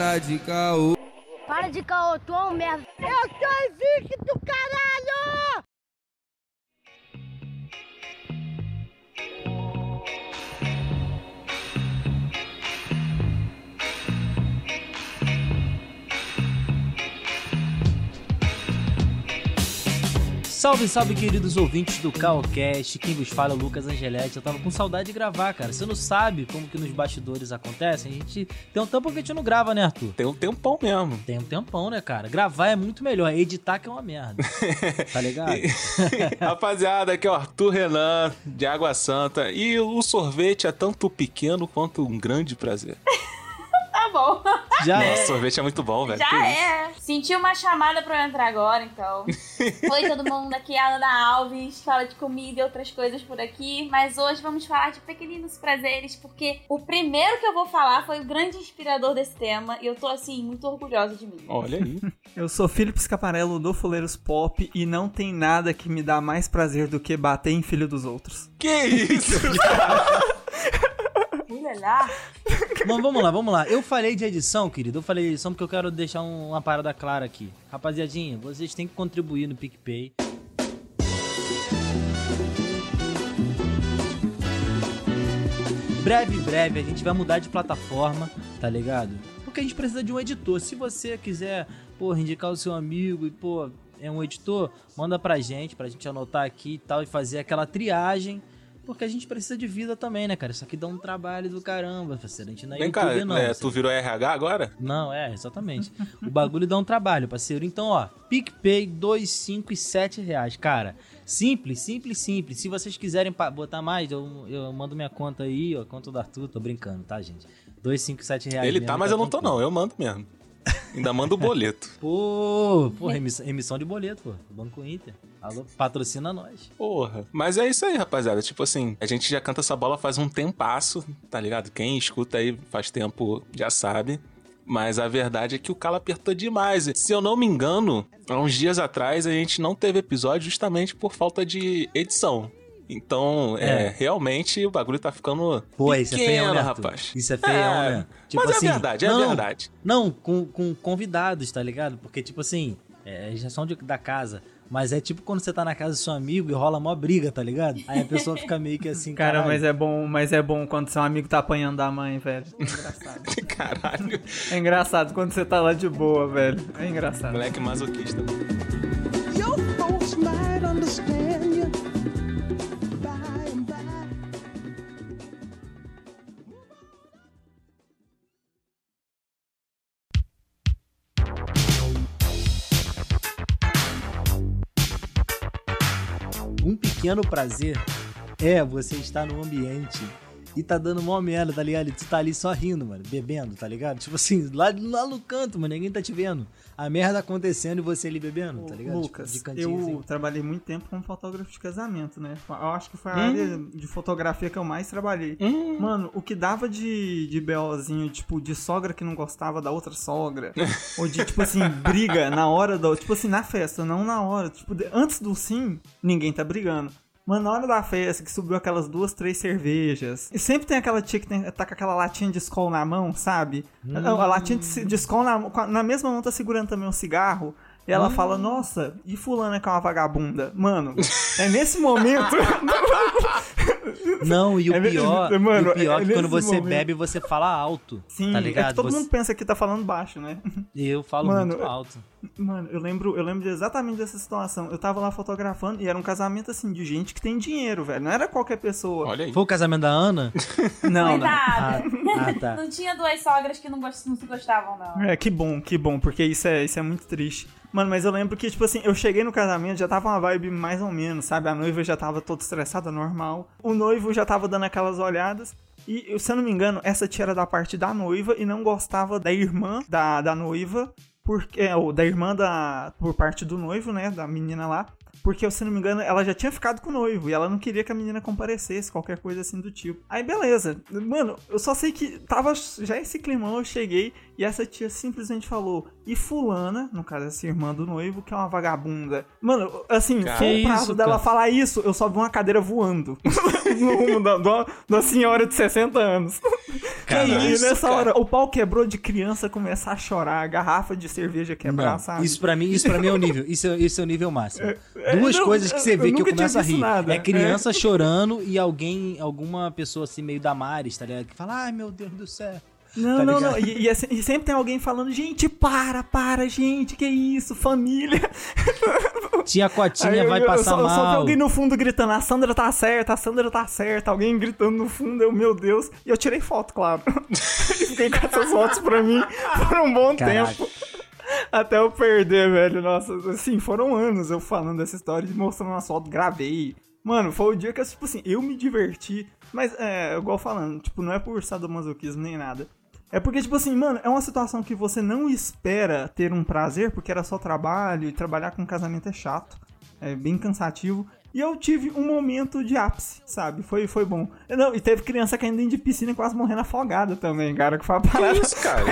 Para de caô. Para de caô, tu é um merda. Eu sou invicto, caralho! Salve, salve, queridos ouvintes do Calcast. Quem vos fala é o Lucas Angeletti. Eu tava com saudade de gravar, cara. Você não sabe como que nos bastidores acontecem? A gente tem um tempo que a gente não grava, né, Arthur? Tem um tempão mesmo. Tem um tempão, né, cara? Gravar é muito melhor. Editar que é uma merda. tá ligado? Rapaziada, aqui é o Arthur Renan, de Água Santa. E o sorvete é tanto pequeno quanto um grande prazer. Bom. Já Nossa, é. sorvete é muito bom, velho. Que Já isso? é. Senti uma chamada pra eu entrar agora, então. Oi, todo mundo. Aqui é a Ana Alves. Fala de comida e outras coisas por aqui. Mas hoje vamos falar de pequeninos prazeres, porque o primeiro que eu vou falar foi o grande inspirador desse tema. E eu tô, assim, muito orgulhosa de mim. Olha aí. Eu sou Felipe Scaparello do Fuleiros Pop e não tem nada que me dá mais prazer do que bater em filho dos outros. que isso? Olha lá. Mas vamos lá, vamos lá. Eu falei de edição, querido. Eu falei de edição porque eu quero deixar um- uma parada clara aqui. Rapaziadinha, vocês têm que contribuir no PicPay. Breve, breve, a gente vai mudar de plataforma, tá ligado? Porque a gente precisa de um editor. Se você quiser, pô, indicar o seu amigo e, pô, é um editor, manda pra gente, pra gente anotar aqui e tal, e fazer aquela triagem. Porque a gente precisa de vida também, né, cara? Isso aqui dá um trabalho do caramba, parceiro. A gente não é Vem cá, não. é, tu virou RH agora? Não, é, exatamente. o bagulho dá um trabalho, parceiro. Então, ó, PicPay, 2, 5 e 7 reais. Cara, simples, simples, simples. Se vocês quiserem botar mais, eu, eu mando minha conta aí, ó, conta do Arthur. Tô brincando, tá, gente? 2, 5, 7 reais. Ele mesmo, tá, mas eu não tô não. Eu mando mesmo. Ainda mando o boleto. Pô, porra, emissão, emissão de boleto, pô. Banco Inter. Alô, patrocina nós. Porra. Mas é isso aí, rapaziada. Tipo assim, a gente já canta essa bola faz um tempasso, tá ligado? Quem escuta aí faz tempo já sabe. Mas a verdade é que o calo apertou demais. Se eu não me engano, há uns dias atrás a gente não teve episódio justamente por falta de edição. Então, é, É. realmente o bagulho tá ficando Pô, pequeno, isso é feião, né, rapaz. Isso é feião, É, né? Tipo Mas assim, é verdade, é não, verdade. Não, com, com convidados, tá ligado? Porque, tipo assim, é, já são de, da casa. Mas é tipo quando você tá na casa do seu amigo e rola mó briga, tá ligado? Aí a pessoa fica meio que assim, Cara, caralho. mas é bom, mas é bom quando seu amigo tá apanhando da mãe, velho. É engraçado. Caralho. É engraçado quando você tá lá de boa, velho. É engraçado. Moleque masoquista. Your folks might understand pequeno prazer é você estar num ambiente e tá dando mó merda, tá ligado? E tu tá ali só rindo, mano, bebendo, tá ligado? Tipo assim, lá, lá no canto, mano, ninguém tá te vendo. A merda acontecendo e você ali bebendo, tá ligado? Lucas, Tipo, de cantinho, eu assim. trabalhei muito tempo como fotógrafo de casamento, né? Eu acho que foi a Hum. área de fotografia que eu mais trabalhei. Mano, o que dava de, de BOzinho, tipo, de sogra que não gostava da outra sogra, ou de, tipo assim, briga na hora do. Tipo assim, na festa, não na hora. Tipo, antes do sim, ninguém tá brigando. Mano, na hora da festa, que subiu aquelas duas, três cervejas. E sempre tem aquela tia que tem, tá com aquela latinha de Skol na mão, sabe? A, a latinha de, de Skol na, na mesma mão tá segurando também um cigarro. E ela fala, nossa, e fulana que é uma vagabunda? Mano, é nesse momento. Não, e o É pior, mano, o pior é é que quando você momento. bebe, você fala alto, Sim, tá é ligado? que todo Você- mundo pensa que tá falando baixo, né? E eu falo Mano, muito alto. Mano, eu lembro, eu lembro exatamente dessa situação. Eu tava lá fotografando e era um casamento assim de gente que tem dinheiro, velho. Não era qualquer pessoa. Olha aí. Foi o casamento da Ana? Não, não. Coitada. Ah, tá. Não tinha duas sogras que não, gost- não se gostavam, não. É, que bom, que bom, porque isso é, isso é muito triste. Mano, mas eu lembro que, tipo assim, eu cheguei no casamento, já tava uma vibe mais ou menos, sabe? A noiva já tava toda estressada, normal. O noivo já tava dando aquelas olhadas. E, se eu não me engano, essa tia era da parte da noiva e não gostava da irmã da, da noiva, porque, ou da irmã da, por parte do noivo, né? Da menina lá. Porque, se não me engano, ela já tinha ficado com o noivo e ela não queria que a menina comparecesse, qualquer coisa assim do tipo. Aí, beleza. Mano, eu só sei que tava já esse climão, eu cheguei e essa tia simplesmente falou: e Fulana, no caso, essa irmã do noivo, que é uma vagabunda. Mano, assim, Cara. foi o prazo isso, dela cara? falar isso, eu só vi uma cadeira voando no rumo da, da, da senhora de 60 anos. cara. E Isso, nessa hora, o pau quebrou de criança começar a chorar, a garrafa de cerveja quebrar, Não, sabe? isso pra mim, isso pra mim é o nível. Isso, é- isso é o nível máximo. Duas não, coisas que você eu vê que eu nunca tinha começo a rir. nada. É criança chorando e alguém, alguma pessoa assim meio da Maris, tá ligado? Que fala, ai meu Deus do céu. Não, Tá não, não. E, e é se- e sempre tem alguém falando, gente, para, para, gente, que isso, família. Tia Cotinha Aí eu- vai eu, passar só, eu só mal. alguém no fundo gritando, a Sandra tá certa, a Sandra tá certa, alguém gritando no fundo, eu, meu Deus. E eu tirei foto, claro. e fiquei com essas fotos pra mim por um bom Caraca. tempo. Até eu perder, velho. Nossa, assim, foram anos eu falando dessa história, de mostrando uma foto, gravei. Mano, foi o dia que, tipo assim, eu me diverti. Mas, é, igual falando, tipo, não é por sadomasoquismo nem nada. É porque, tipo assim, mano, é uma situação que você não espera ter um prazer, porque era só trabalho, e trabalhar com casamento é chato. É bem cansativo. E eu tive um momento de ápice, sabe? Foi, foi bom. Não, e teve criança caindo dentro de piscina e quase morrendo afogada também, cara. Que foi a parada isso, cara?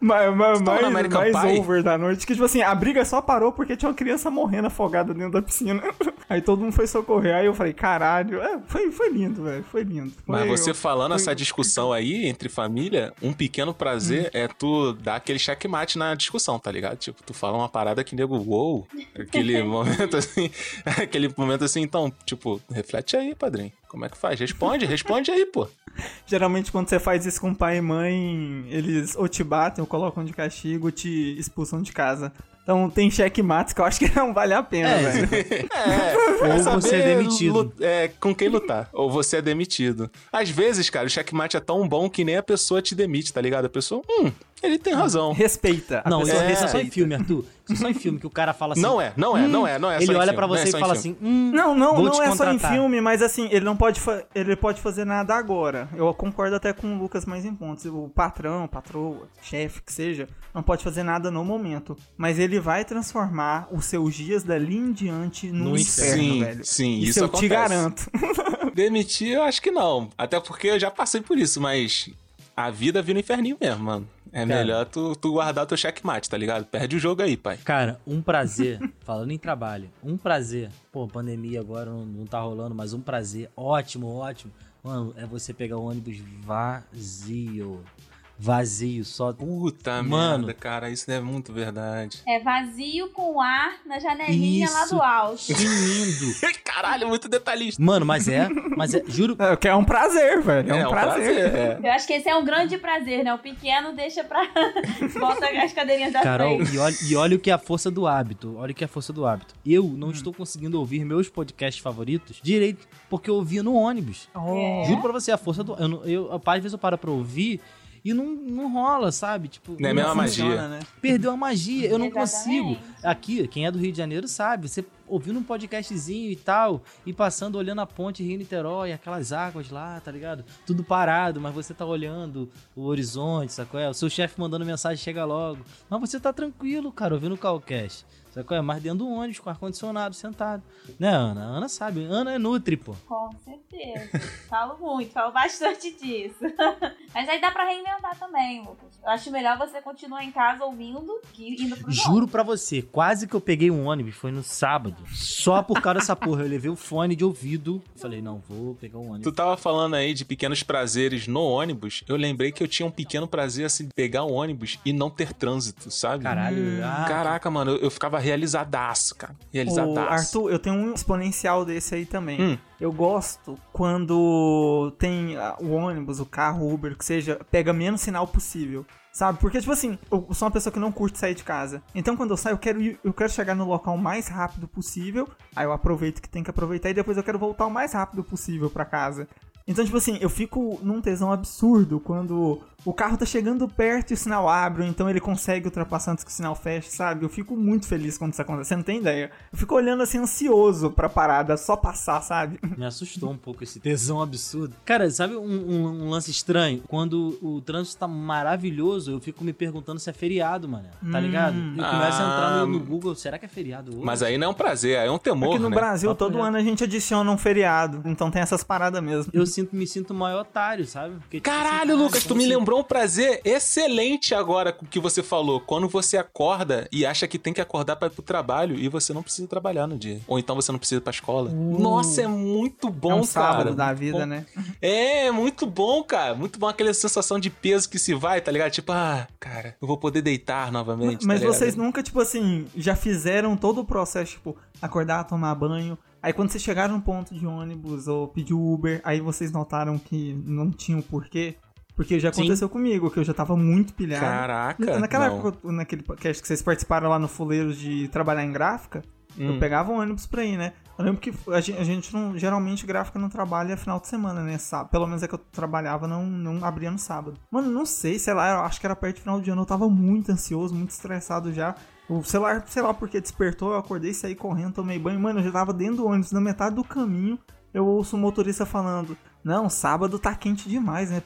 mais, mais, tava mais, mais Pie? over da noite. Que, tipo assim, a briga só parou porque tinha uma criança morrendo afogada dentro da piscina. Aí todo mundo foi socorrer. Aí eu falei, caralho. É, foi, foi lindo, velho. Foi lindo. Mas Foi- você falando foi- essa discussão aí entre família, um pequeno prazer Hum. é tu dar aquele checkmate na discussão, tá ligado? Tipo, tu fala uma parada que nego, uou, aquele momento assim, aquele momento assim, então, tipo, reflete aí, padrinho. Como é que faz? Responde, responde aí, pô. Geralmente, quando você faz isso com pai e mãe, eles ou te batem, ou colocam de castigo, ou te expulsam de casa. Então tem checkmates que eu acho que não vale a pena, É, velho. É, Ou saber você é demitido. é, com quem lutar. Ou você é demitido. Às vezes, cara, o checkmate é tão bom que nem a pessoa te demite, tá ligado? A pessoa, hum, ele tem razão. Respeita. Não, isso, é só em filme, Arthur. Isso é só em filme que o cara fala assim. Não é, não é, não é, não é Ele olha não é você só e fala assim: hum, Não, não, vou não te é só em filme, mas assim, ele não pode, fa- ele pode fazer nada agora. Eu concordo até com o Lucas mais em pontos. O patrão, patroa, chefe, que seja, não pode fazer nada no momento. Mas ele vai transformar os seus dias dali em diante no, No inferno, Sim, velho. sim, isso, isso eu te acontece. garanto. Demitir, eu acho que não. Até porque eu já passei por isso, mas a vida vira um inferninho mesmo, mano. É Cara. melhor tu, tu guardar teu checkmate, tá ligado? Perde o jogo aí, pai. Cara, um prazer, falando em trabalho, um prazer. Pô, pandemia agora não, não tá rolando, mas um prazer ótimo, ótimo. Mano, é você pegar o ônibus vazio. Vazio, só. Puta Mano. merda, cara, isso é muito verdade. É vazio com ar na janelinha lá Isso. do alto. Que lindo. Caralho, muito detalhista. Mano, mas é, mas é, juro. É, que é um prazer, velho. É, um, prazer. é. Eu acho que esse é um grande prazer, né? O pequeno deixa pra. Bota as cadeirinhas da Carol, frente. e olha, e olha o que é a força do hábito. Olha o que é a força do hábito. Eu Hum. não estou conseguindo ouvir meus podcasts favoritos direito, porque eu ouvia no ônibus. É. Juro pra você, a força do. Eu, não- eu, às vezes eu paro pra ouvir e não, não rola, sabe? Tipo, Não é a mesma Funciona, magia. né? Perdeu a magia, eu não Exatamente. consigo. Aqui, quem é do Rio de Janeiro sabe, você ouvindo um podcastzinho e tal, e passando, olhando a ponte Rio Niterói, aquelas águas lá, tá ligado? Tudo parado, mas você tá olhando o horizonte, sacou? É? O seu chefe mandando mensagem, chega logo. Mas você tá tranquilo, cara, ouvindo o Calcast. Sacou? É mais dentro do ônibus, com ar-condicionado, sentado. Né, Ana? Ana sabe. Ana é Nutri, pô. Com certeza. falo muito, falo bastante disso. Mas aí dá pra reinventar também, Lucas. Eu acho melhor você continuar em casa ouvindo que indo pro Juro pra você, quase que eu peguei um ônibus, foi no sábado. Só por causa dessa porra. Eu levei o fone de ouvido. Falei, não, vou pegar um ônibus. Tu tava falando aí de pequenos prazeres no ônibus. Eu lembrei que eu tinha um pequeno prazer assim de pegar o ônibus e não ter trânsito, sabe? Caralho. ah, Caraca, mano, eu, eu ficava realizadaço, cara. Ô, Realizadaço. Arthur, eu tenho um exponencial desse aí também. Hum. Eu gosto quando tem ah, o ônibus, o carro, o Uber, que seja, pega menos sinal possível. Sabe? Porque, tipo assim, eu sou uma pessoa que não curte sair de casa. Então, quando eu saio, eu quero, ir- eu quero chegar no local o mais rápido possível. Aí eu aproveito que tem que aproveitar e depois eu quero voltar o mais rápido possível pra casa. Então, tipo assim, eu fico num tesão absurdo quando o carro tá chegando perto e o sinal abre, então ele consegue ultrapassar antes que o sinal feche, sabe? Eu fico muito feliz quando isso acontece. Você não tem ideia. Eu fico olhando assim, ansioso pra parada só passar, sabe? Me assustou um pouco esse tesão absurdo. Cara, sabe um, um- um lance estranho? Quando o trânsito tá maravilhoso, eu fico me perguntando se é feriado, mano. Tá ligado? Eu começo a entrar no, no Ah. Google, será que é feriado hoje? Mas aí não é um prazer, aí é um temor, Aqui no né? Brasil, Papo todo ano a gente adiciona um feriado. Então tem essas paradas mesmo. Eu sinto, me sinto o maior otário, sabe? Porque, tipo, Caralho, assim, Lucas, tu me como lembrou lembrou um prazer excelente agora com o que você falou. Quando você acorda e acha que tem que acordar pra ir pro trabalho e você não precisa trabalhar no dia. Ou então você não precisa ir pra escola. Nossa, é muito bom, é um cara. sábado da vida, Bom- né? É, muito bom, cara. Muito bom aquela sensação de peso que se vai, tá ligado? Tipo, ah, cara, eu vou poder deitar novamente. Mas tá vocês nunca, tipo assim, já fizeram todo o processo, tipo, acordar, tomar banho. Aí quando vocês chegaram no ponto de ônibus ou pediu Uber, aí vocês notaram que não tinha o porquê. Porque já Sim. aconteceu comigo, que eu já tava muito pilhado. Caraca. Naquela não. época, naquele podcast que vocês participaram lá no Fuleiros de trabalhar em gráfica, eu Hum. pegava um ônibus pra ir, né? Eu lembro que a gente, a gente não. Geralmente gráfica não trabalha final de semana, né? Sá- Pelo menos é que eu trabalhava, não, não abria no sábado. Mano, não sei, sei lá, eu acho que era perto do final de ano, eu tava muito ansioso, muito estressado já. O celular, sei lá porque despertou, eu acordei, saí correndo, tomei banho. Mano, eu já tava dentro do ônibus, na metade do caminho, eu ouço o motorista falando: Não, sábado tá quente demais, né?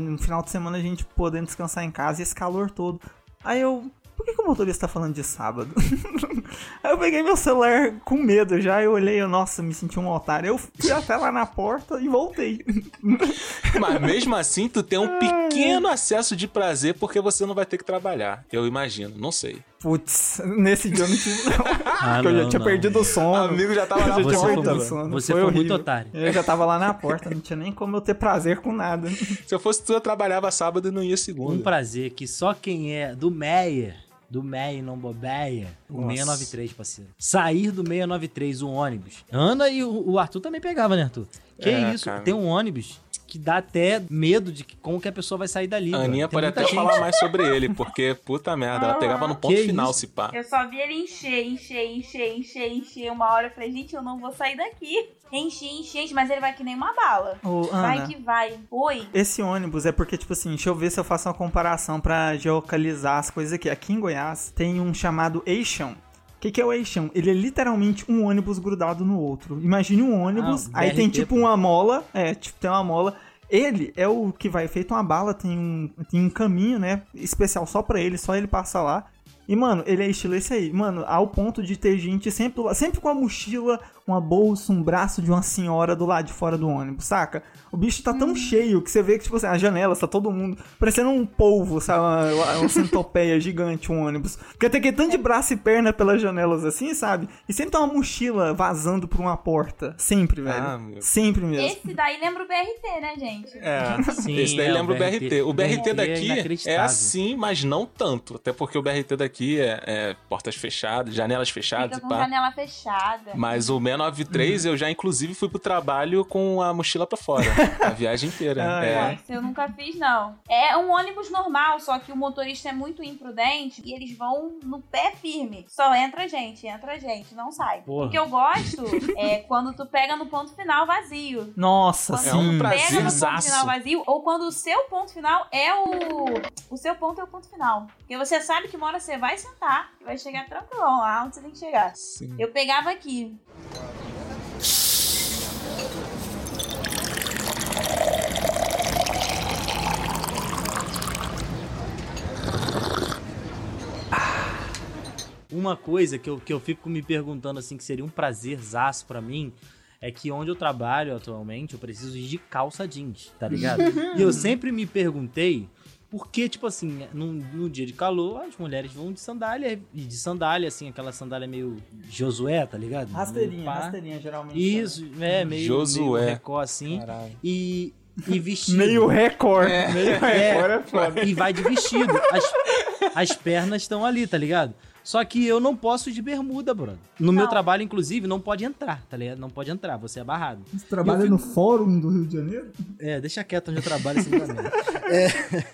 No final de semana a gente podendo descansar em casa e esse calor todo. Aí eu. Por que, que o motorista tá falando de sábado? Aí eu peguei meu celular com medo já, eu olhei, eu, nossa, me senti um otário. Eu fui até lá na porta e voltei. Mas mesmo assim, tu tem um pequeno acesso de prazer porque você não vai ter que trabalhar. Eu imagino, não sei. Putz, nesse dia eu não tive, não. Ah, Porque eu já não, tinha não. perdido o sono. Amigo já tava na já Você tinha foi o sono. você foi foi muito otário. Eu já tava lá na porta, não tinha nem como eu ter prazer com nada. Se eu fosse tu, eu trabalhava sábado e não ia segunda. Um prazer que só quem é do Meyer, do Meyer não bobeia, o Nossa. 693, parceiro. Sair do 693, o ônibus. Ana e o, o Arthur também pegava, né, Arthur? Que É, isso, cara. tem um ônibus que dá até medo de que- como que a pessoa vai sair dali. A. Aninha pode até gente. falar mais sobre ele, porque, puta merda, ela pegava no ponto final, isso? se pá. Eu só vi ele encher, encher, encher, encher, encher. Uma hora eu falei, gente, eu não vou sair daqui. Enche, enche, enche, mas ele vai que nem uma bala. Ô, Vai Ana, que vai. Oi. esse ônibus é porque, tipo assim, deixa eu ver se eu faço uma comparação pra geocalizar as coisas aqui. Aqui em Goiás tem um chamado eixão. O que, que é o eixão? Ele é literalmente um ônibus grudado no outro. Imagine um ônibus, Ah, aí tem BRT, tipo pô. uma mola, é, tipo, tem uma mola. Ele é o que vai feito uma bala, tem um, tem um caminho, né, especial só pra ele, só ele passa lá. E, mano, ele é estilo esse aí. Mano, ao ponto de ter gente sempre, sempre com a mochila, uma bolsa, um braço de uma senhora do lado de fora do ônibus, saca? O bicho tá tão cheio que você vê que, tipo assim, as janelas, tá todo mundo parecendo um polvo, sabe? Uma, uma centopeia gigante, um ônibus. Porque tem aquele tanto de braço e perna pelas janelas assim, sabe? E sempre tem uma mochila vazando por uma porta. Sempre, velho. Ah, meu. sempre mesmo. Esse daí lembra o BRT, né, gente? É, Sim, esse daí é, lembra o BRT. O BRT é daqui é, inacreditável. assim, mas não tanto. Até porque o BRT daqui é, é portas fechadas, janelas fechadas Fica e com pá. janela fechada. Mas o 693 Uhum. eu já inclusive fui pro trabalho com a mochila pra fora. a viagem inteira. Ah, é. Eu nunca fiz, não. É um ônibus normal, só que o motorista é muito imprudente e eles vão no pé firme. Só entra gente, entra gente, não sai. Porra. O que eu gosto é quando tu pega no ponto final vazio. Nossa, Quando É um sim. pra- pega no ponto final vazio, ou quando o seu ponto final é o. O seu ponto é o ponto final. Porque você sabe que uma hora você vai sentar e vai chegar tranquilão lá onde você tem que chegar. Sim. Eu pegava aqui. Uma coisa que eu, que eu fico me perguntando assim, que seria um prazerzaço pra mim, é que onde eu trabalho atualmente, eu preciso ir de calça jeans, tá ligado? e eu sempre me perguntei por que, tipo assim, no, no dia de calor, as mulheres vão de sandália, e de sandália, assim, aquela sandália meio Josué, tá ligado? Rasteirinha, Meio rasteirinha, geralmente. Isso, é, meio, Josué. meio recó, assim. Caralho. E, e vestido. Meio recorde. Meio É. recorde é foda. E vai de vestido. As, as pernas estão ali, tá ligado? Só que eu não posso ir de bermuda, brother. No meu Não. trabalho, inclusive, não pode entrar, tá ligado? Não pode entrar, você é barrado. Você trabalha no fórum do Rio de Janeiro? É, deixa quieto onde eu trabalho sem problema. É,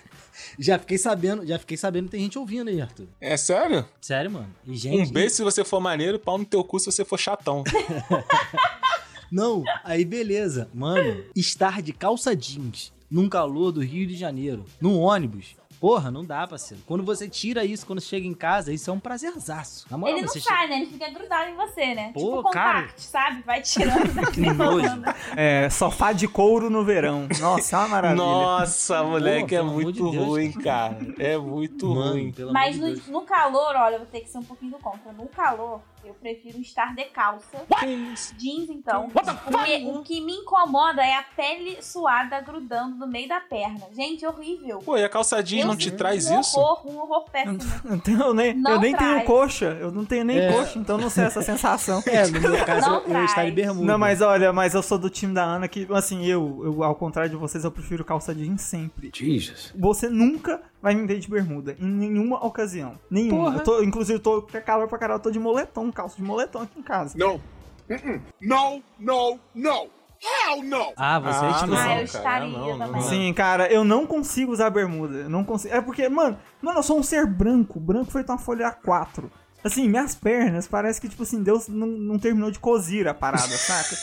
já fiquei sabendo, já fiquei sabendo que tem gente ouvindo aí, Arthur. É sério? Sério, mano. E gente. Um beijo se você for maneiro, pau no teu cu se você for chatão. Não, aí beleza. Mano, estar de calça jeans num calor do Rio de Janeiro, num ônibus. Porra, não dá, parceiro. Quando você tira isso, quando chega em casa, isso é um prazerzaço. Na moral, Ele não sai, né? Ele fica grudado em você, né? Pô, tipo cara. compact, sabe? Vai tirando daqui Que nojo. É, sofá de couro no verão. Nossa, é uma maravilha. Nossa, moleque, é pelo amor muito de Deus. ruim, cara. É muito Mano, ruim. pelo Mas amor no, de Deus. no calor, olha, eu vou ter que ser um pouquinho do contra. No calor, Eu prefiro estar de calça. Isso? Jeans, então. Porque o que me incomoda é a pele suada grudando no meio da perna. Gente, horrível. Pô, e a calça jeans não te traz um isso? horror, um horror péssimo. Eu, eu nem, Não eu nem tenho traz. coxa. Eu não tenho nem É. coxa, então eu não sei essa sensação. É, no meu caso, Não eu, eu estaria traz. bermuda. Não, mas olha, mas eu sou do time da Ana que, assim, eu, eu, ao contrário de vocês, eu prefiro calça jeans sempre. Jesus. Você nunca vai me ver de bermuda, em nenhuma ocasião. Nenhuma. Porra. Eu tô, inclusive, eu tô com calor pra caralho, eu tô de moletom, calça de moletom aqui em casa. No. Mm-mm. No, no, no. Hell no. Ah, você é Ah, tipo não, ah, eu estaria não, não, também. não. Sim, cara, eu não consigo usar bermuda. Eu não consigo. É porque, mano, mano, eu sou um ser branco, branco feito uma folha A4. Assim, minhas pernas, parece que, tipo assim, Deus não, não terminou de cozir a parada, saca?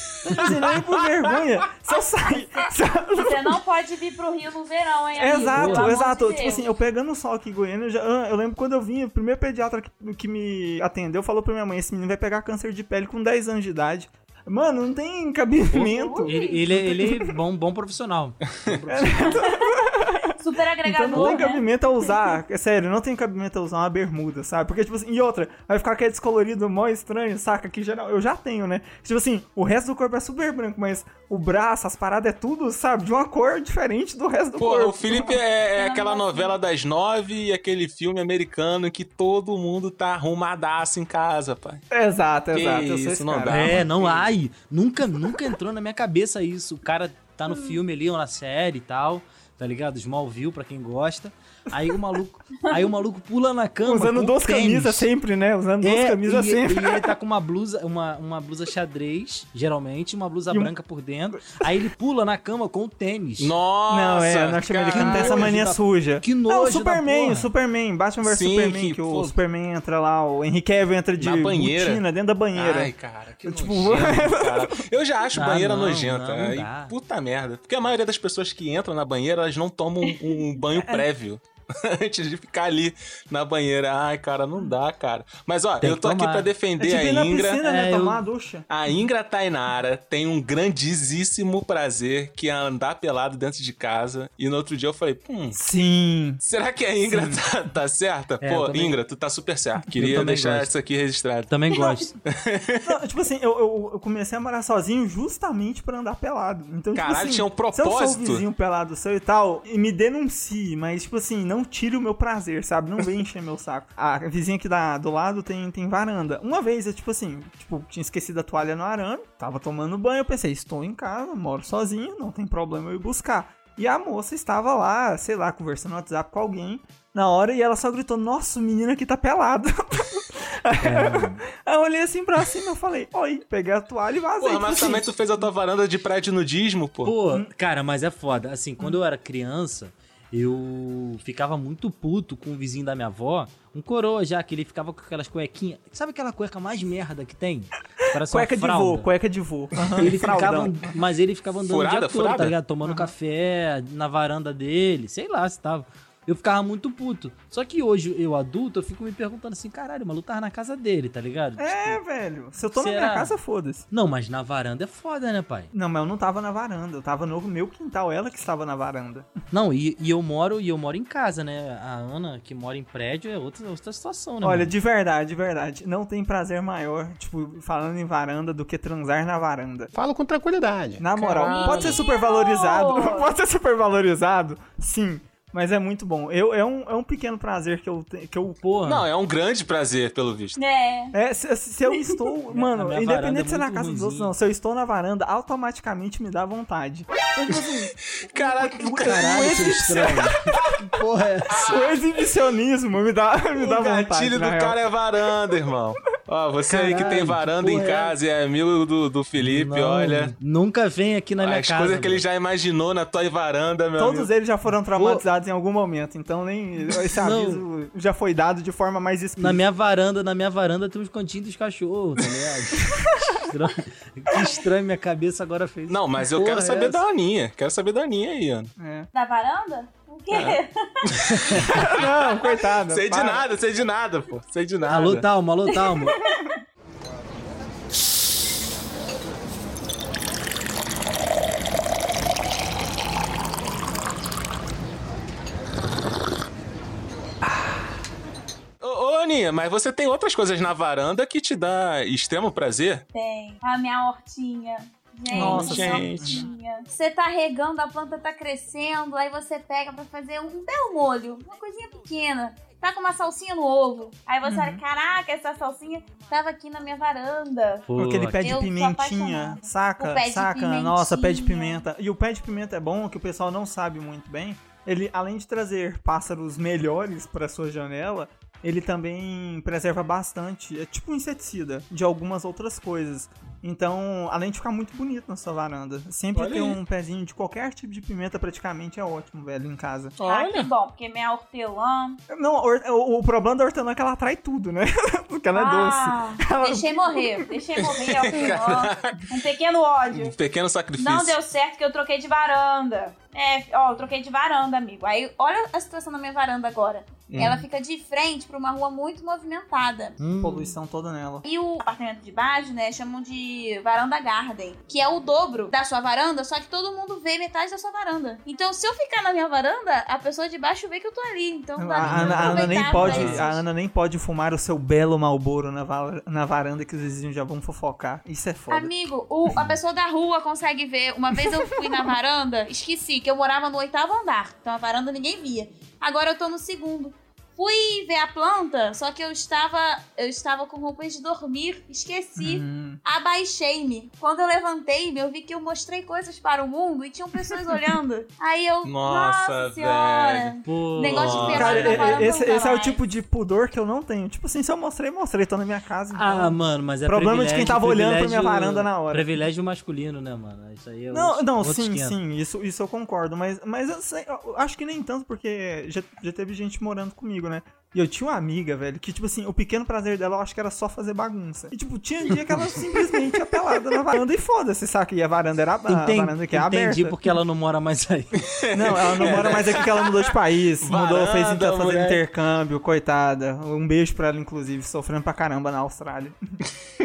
Assim, nem por vergonha, sair. se eu- Você não pode vir pro Rio no verão, hein, amigo? Exato, exato. de Tipo assim, eu pegando o sol aqui em Goiânia, eu, já- ah, eu lembro quando eu vim, o primeiro pediatra que, que me atendeu falou pra minha mãe: esse menino vai pegar câncer de pele com 10 anos de idade. Mano, não tem cabimento. Ele, ele, ele é bom, bom profissional. Super Então agregador, não tem né? cabimento a usar, é sério, não tem cabimento a usar uma bermuda, sabe? Porque, tipo assim, e outra, vai ficar aquele descolorido mó estranho, saca? Que geral, eu já tenho, né? Tipo assim, o resto do corpo é super branco, mas o braço, as paradas é tudo, sabe? De uma cor diferente do resto do Pô, corpo. o Felipe é, é aquela novela das nove e aquele filme americano que todo mundo tá arrumadaço em casa, pai. Exato, Que exato. isso, esse não cara. dá. É, não, ai, nunca, nunca entrou na minha cabeça isso. O cara tá no filme ali, ou na série e tal, tá ligado? Smallville, pra quem gosta. Aí o maluco, aí o maluco pula na cama Usando com duas tênis. camisas sempre, né? Usando duas É, camisas e, sempre. e ele tá com uma blusa, uma, uma blusa xadrez, geralmente, uma blusa E um- branca por dentro. Aí ele pula na cama com o tênis. Nossa! Não, é, norte-americano cara. tem essa mania da- suja. que Não, o nojo da Superman, porra. o Superman, Batman vs Superman, que, que, o pô. Superman entra lá, o Henry Cavill entra de Na banheira. botina dentro da banheira. Ai, cara, que Tipo, nojento, cara. Eu já acho Ah, banheira não, nojenta. não, não Aí, dá. puta merda. Porque a maioria das pessoas que entram na banheira, elas não tomam um, um banho É. prévio. Antes de ficar ali na banheira. Ai, cara, não dá, cara. Mas, ó, Tem eu tô aqui tomar. pra É defender tipo ir a na Ingra. piscina, né? É, eu- Tomar uma ducha. A Ingra Tainara tem um grandíssimo prazer que é andar pelado dentro de casa. E no outro dia eu falei, hum, Sim. será que a Ingra tá, tá certa? É, Pô, também- Ingra, tu tá super certo. Queria deixar gosto. isso aqui registrado. Também gosto. Não, tipo assim, eu, eu, eu comecei a morar sozinho justamente pra andar pelado. Então, tipo Caralho, assim, tinha um Se eu propósito. sou o vizinho pelado seu e tal, e me denuncie, mas, tipo assim, não tire o meu prazer, sabe? Não vem encher meu saco. A vizinha aqui da, do lado tem, tem varanda. Uma vez, eu, tipo assim, tipo, tinha esquecido a toalha no arame, tava tomando banho, eu pensei, estou em casa, moro sozinho, não tem problema eu ir buscar. E a moça estava lá, sei lá, conversando no WhatsApp com alguém na hora e ela só gritou: Nossa, o menino aqui tá pelado. Aí eu olhei assim pra cima e falei: Oi, peguei a toalha e vazei. Porra, mas assim, também tu fez a tua varanda de prédio nudismo, pô. Pô, cara, mas é foda. Assim, quando eu era criança, eu ficava muito puto com o vizinho da minha avó, um coroa já, que ele ficava com aquelas cuequinhas. Sabe aquela cueca mais merda que tem? Parece Cueca de vô, cueca de vô. Ele ficava, mas ele ficava andando Furada, o dia todo, furada? tá ligado? Tomando café na varanda dele, sei lá se tava. Eu ficava muito puto. Só que hoje, eu adulto, eu fico me perguntando assim, caralho, o maluco tava na casa dele, tá ligado? É, Tipo, velho. Se eu tô na será? minha casa, foda-se. Não, mas na varanda é foda, né, pai? Não, mas eu não tava na varanda. Eu tava no meu quintal, ela que estava na varanda. Não, e, e eu moro e eu moro em casa, né? A Ana, que mora em prédio, é outra, outra situação, né? Olha, mano? de verdade, de verdade. Não tem prazer maior, tipo, falando em varanda, do que transar na varanda. Falo com tranquilidade. Na moral, Caralho. pode ser super valorizado. Pode ser super valorizado, sim. Mas é muito bom. Eu, é, um, é um pequeno prazer que eu, que eu Porra. Não, é um grande prazer, pelo visto. É. É, se, se eu estou. Mano, independente é de ser na muito casa dos outros, não. Se eu estou na varanda, automaticamente me dá vontade. Tipo assim, Caraca, Caralho, o que estranho. que porra é essa? o exibicionismo me dá, me dá o vontade. gatilho do na real. cara é varanda, irmão. Ó, você aí que tem Caralho, varanda que em é casa e é amigo do, do Felipe, Não, olha. Nunca vem aqui na minha As casa. coisas que ele já imaginou na tua varanda, meu Todos amigo. eles já foram traumatizados em algum momento, então nem esse Não. aviso já foi dado de forma mais explícita. Na minha varanda, na minha varanda tem os continhos dos cachorros, tá ligado? Que estranho, minha cabeça agora fez. Não, mas eu quero é saber essa? da Aninha. Quero saber da Aninha aí, Ana. É. Na varanda? Quê? Não, coitada. Sei de para. nada, sei de nada, pô. Sei de nada. Alô, Talma, alô, ô, Aninha, mas você tem outras coisas na varanda que te dá extremo prazer? Tem. A minha hortinha. Gente, Nossa, gente. Você tá regando, a planta tá crescendo, aí você pega pra fazer um belo molho, uma coisinha pequena. Tá com uma salsinha no ovo. Aí você Uhum. olha, caraca, essa salsinha tava aqui na minha varanda. Pô, Aquele pé de pimentinha, saca? O pé de saca? pimentinha. Nossa, pé de pimenta. E o pé de pimenta é bom, que o pessoal não sabe muito bem. Ele, além de trazer pássaros melhores pra sua janela, ele também preserva bastante. É tipo um inseticida de algumas outras coisas. Então, além de ficar muito bonito na sua varanda, sempre Olha ter aí. um pezinho de qualquer tipo de pimenta praticamente é ótimo, velho, em casa. Ah, que bom, porque minha hortelã. Não, o, o problema da hortelã é que ela atrai tudo, né? Porque ela é Ah, doce. Ela- Deixei morrer, deixei morrer a hortelã. Um pequeno ódio. Um pequeno sacrifício. Não deu certo que eu troquei de varanda. É, ó, eu troquei de varanda, amigo. Aí, olha a situação da minha varanda agora. Ela fica de frente pra uma rua muito movimentada. Hum, Poluição toda nela. E o apartamento de baixo, né, chamam de varanda garden, que é o dobro da sua varanda, só que todo mundo vê metade da sua varanda. Então, se eu ficar na minha varanda, a pessoa de baixo vê que eu tô ali. Então, A dá pra Ana, a Ana nem pode, esses- a Ana nem pode fumar o seu belo Malboro na, va- na varanda que os vizinhos já vão fofocar. Isso é foda. Amigo, o- a pessoa da rua consegue ver. Uma vez eu fui na varanda, esqueci que eu morava no oitavo andar. Então a varanda ninguém via. Agora eu tô no segundo. Fui ver a planta, só que eu estava eu estava com roupas de dormir, esqueci. Hum. Abaixei-me. Quando eu levantei-me, eu vi que eu mostrei coisas para o mundo e tinham pessoas olhando. Aí eu, Nossa, nossa senhora. velho. Pô, Negócio de Cara, varanda esse, esse é o tipo de pudor que eu não tenho. Tipo assim, se eu mostrei, mostrei, tô na minha casa. então- Ah, mano, mas é Problema de quem tava olhando pra minha varanda na hora. Privilégio masculino, né, mano? Isso aí é Não, outro- não, outro sim, esquema. sim, isso, isso eu concordo, mas, mas eu, sei- eu acho que nem tanto, porque já, já teve gente morando comigo, né? E eu tinha uma amiga, velho, que, tipo assim, o pequeno prazer dela eu acho que era só fazer bagunça. E, tipo, tinha dia que ela simplesmente ia pelada na varanda e foda-se, saca? E a varanda era a Entendi, varanda que é entendi aberta. porque ela não mora mais aí. Não, ela não mora mais aqui que ela mudou de país. mudou, fez Varanda, então fazer mulher. intercâmbio, coitada. Um beijo pra ela, inclusive, sofrendo pra caramba na Austrália.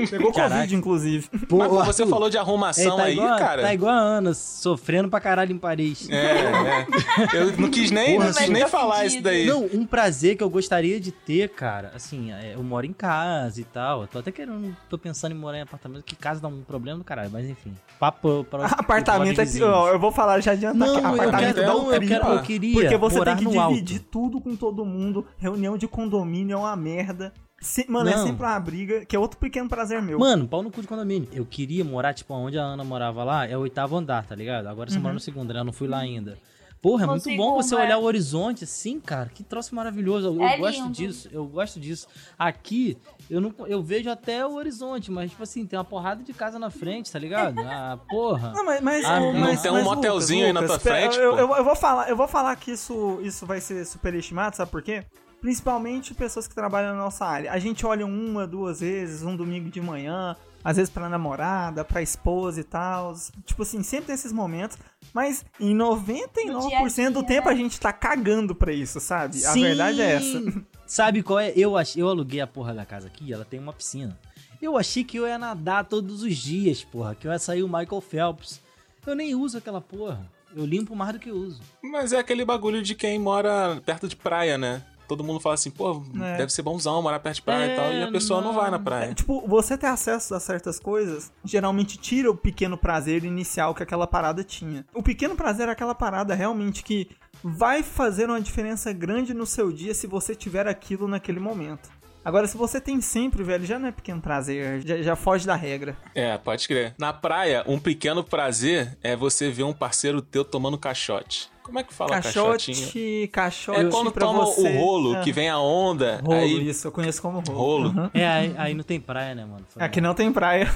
Pegou Caraca. Covid, inclusive. Pô, Mas você Arthur, falou de arrumação ei, tá aí, igual, cara. Tá igual a Ana, sofrendo pra caralho em Paris. É, é. Eu não quis nem, Porra, não quis nem falar isso daí. Não, um prazer que eu gostaria de ter, cara, assim, é, eu moro em casa e tal. Eu tô até querendo, tô pensando em morar em apartamento, que casa dá um problema do caralho, mas enfim. Papo pra Apartamento é que, eu vou falar, já adianta Não, apartamento quero, dá um eu, quero, eu queria Porque você tem que dividir alto. tudo com todo mundo. Reunião de condomínio é uma merda. Se- mano, é Não. sempre uma briga, que é outro pequeno prazer meu. Mano, pau no cu de condomínio. Eu queria morar, tipo, onde a Ana morava lá, é o oitavo andar, tá ligado? Agora você mora no segundo, né? Eu não fui lá ainda. Porra, é muito bom você olhar o horizonte assim, cara. Que troço maravilhoso. Eu, É eu gosto lindo. disso, eu gosto disso. Aqui, eu não eu vejo até o horizonte, mas, tipo assim, tem uma porrada de casa na frente, tá ligado? Ah, porra. Não, mas, mas, Ah, não mas- tem um motelzinho aí na tua frente, Eu, eu, eu vou falar, eu vou falar que isso, isso vai ser superestimado, sabe por quê? Principalmente pessoas que trabalham na nossa área. A gente olha uma, duas vezes, um domingo de manhã, às vezes pra namorada, pra esposa e tal. Tipo assim, sempre tem esses momentos. Mas em 99% do dia, tempo né? a gente tá cagando pra isso, sabe? A verdade é essa. Sim. Sabe qual é? Eu, ach... eu aluguei a porra da casa aqui, ela tem uma piscina. Eu achei que eu ia nadar todos os dias, porra, que eu ia sair o Michael Phelps. Eu nem uso aquela porra. Eu limpo mais do que uso. Mas é aquele bagulho de quem mora perto de praia, né? Todo mundo fala assim, pô, É. deve ser bonzão morar perto de praia e É, tal. E a pessoa não, não. vai na praia. É, tipo, você ter acesso a certas coisas geralmente tira o pequeno prazer inicial que aquela parada tinha. O pequeno prazer é aquela parada realmente que vai fazer uma diferença grande no seu dia se você tiver aquilo naquele momento. Agora, se você tem sempre, velho, já não é pequeno prazer, já, já foge da regra. É, pode crer. Na praia, um pequeno prazer é você ver um parceiro teu tomando caixote. Como é que fala caixotinho? Caixote, caixote É quando toma você. o rolo, É. que vem a onda. Rolo, aí, isso, eu conheço como rolo. Rolo. Uhum. É, aí, aí não tem praia, né, mano? Foi Aqui mal. não tem praia.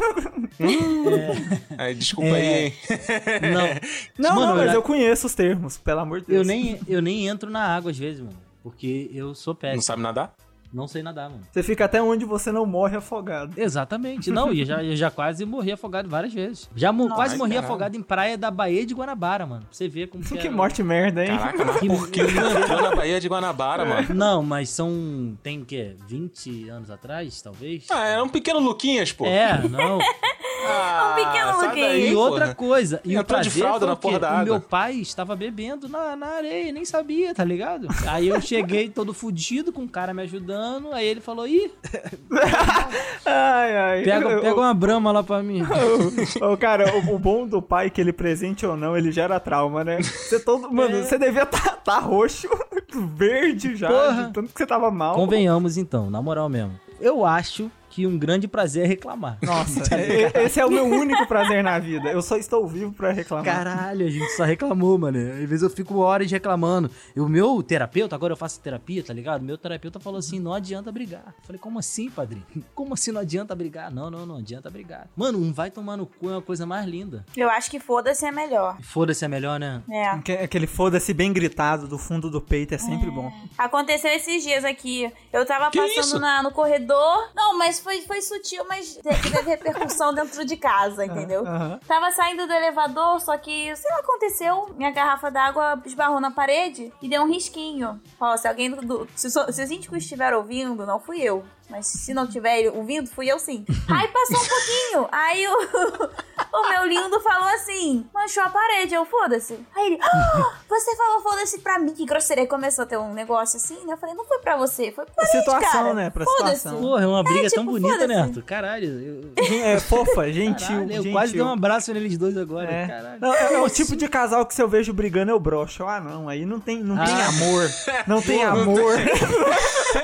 aí desculpa É. aí, hein? Não, Não, Mano, não, mas eu- eu conheço os termos, pelo amor de Deus. eu nem, eu nem entro na água às vezes, mano. Porque eu sou péssimo. Não sabe nadar? Não sei nadar, mano. Você fica até onde você não morre afogado. Exatamente. Não, e eu já, eu já quase morri afogado várias vezes. Já mo- quase morri caralho. afogado em praia da Baía de Guanabara, mano. Pra você ver como que, Que era. morte merda, hein? Caraca, mas por que entrou na Baía de Guanabara, mano? Não, mas são. Tem o quê? 20 anos atrás, talvez? Ah, é um pequeno Luquinhas, pô. É, não. Ah, pequeno sai Luquinha. daí, E outra porra. coisa, e o Entrou de prazer fralda foi na o porra da O água. meu pai estava bebendo na, na areia, nem sabia, tá ligado? Aí eu cheguei todo fudido, com o cara me ajudando, aí ele falou, ih, Ai, ai. pega, pega uma brama lá pra mim. Ô, cara, o, o bom do pai é que ele presente ou não, ele gera trauma, né? Você todo. Mano, É. você devia estar tá, roxo, verde já, Porra. de tanto que você tava mal. Convenhamos então, na moral mesmo. Eu acho que um grande prazer é reclamar. Nossa, e- esse é o meu único prazer na vida. Eu só estou vivo pra reclamar. Caralho, a gente só reclamou, mano. Às vezes eu fico horas reclamando. E o meu terapeuta, agora eu faço terapia, tá ligado? Meu terapeuta falou assim: não adianta brigar. Eu falei, como assim, padrinho? Como assim não adianta brigar? Não, não, não adianta brigar. Mano, um vai tomar no cu é uma coisa mais linda. Eu acho que foda-se é melhor. Foda-se é melhor, né? É. Aque- Aquele foda-se bem gritado do fundo do peito é sempre bom. Aconteceu esses dias aqui. Eu tava Que passando na- no corredor. Não, mas foi, foi sutil, mas teve repercussão dentro de casa, entendeu? Aham. Tava saindo do elevador, só que, sei lá, aconteceu. Minha garrafa d'água esbarrou na parede e deu um risquinho. Ó, se alguém do. se, se os síndicos estiver ouvindo, não fui eu. Mas se não estiver ouvindo, fui eu sim. Aí passou um pouquinho. Aí o, o meu lindo falou assim: manchou a parede. Eu, foda-se. Aí ele, "Ah, você falou foda-se pra mim. Que grosseria. Começou a ter um negócio assim, né? Eu falei, não foi pra você, foi pra parede, situação, cara. né? Pra Foda-se. situação. Porra, é uma briga tão tipo, bonita, né. Arthur? Caralho. Eu, É fofa, gentil, caralho, eu gentil. quase dei um abraço neles dois agora. É. Caralho. Não, é, é o tipo de casal que se eu vejo brigando eu broxo. Ah, não, aí não tem, não tem Ah. amor. Não tem Não amor.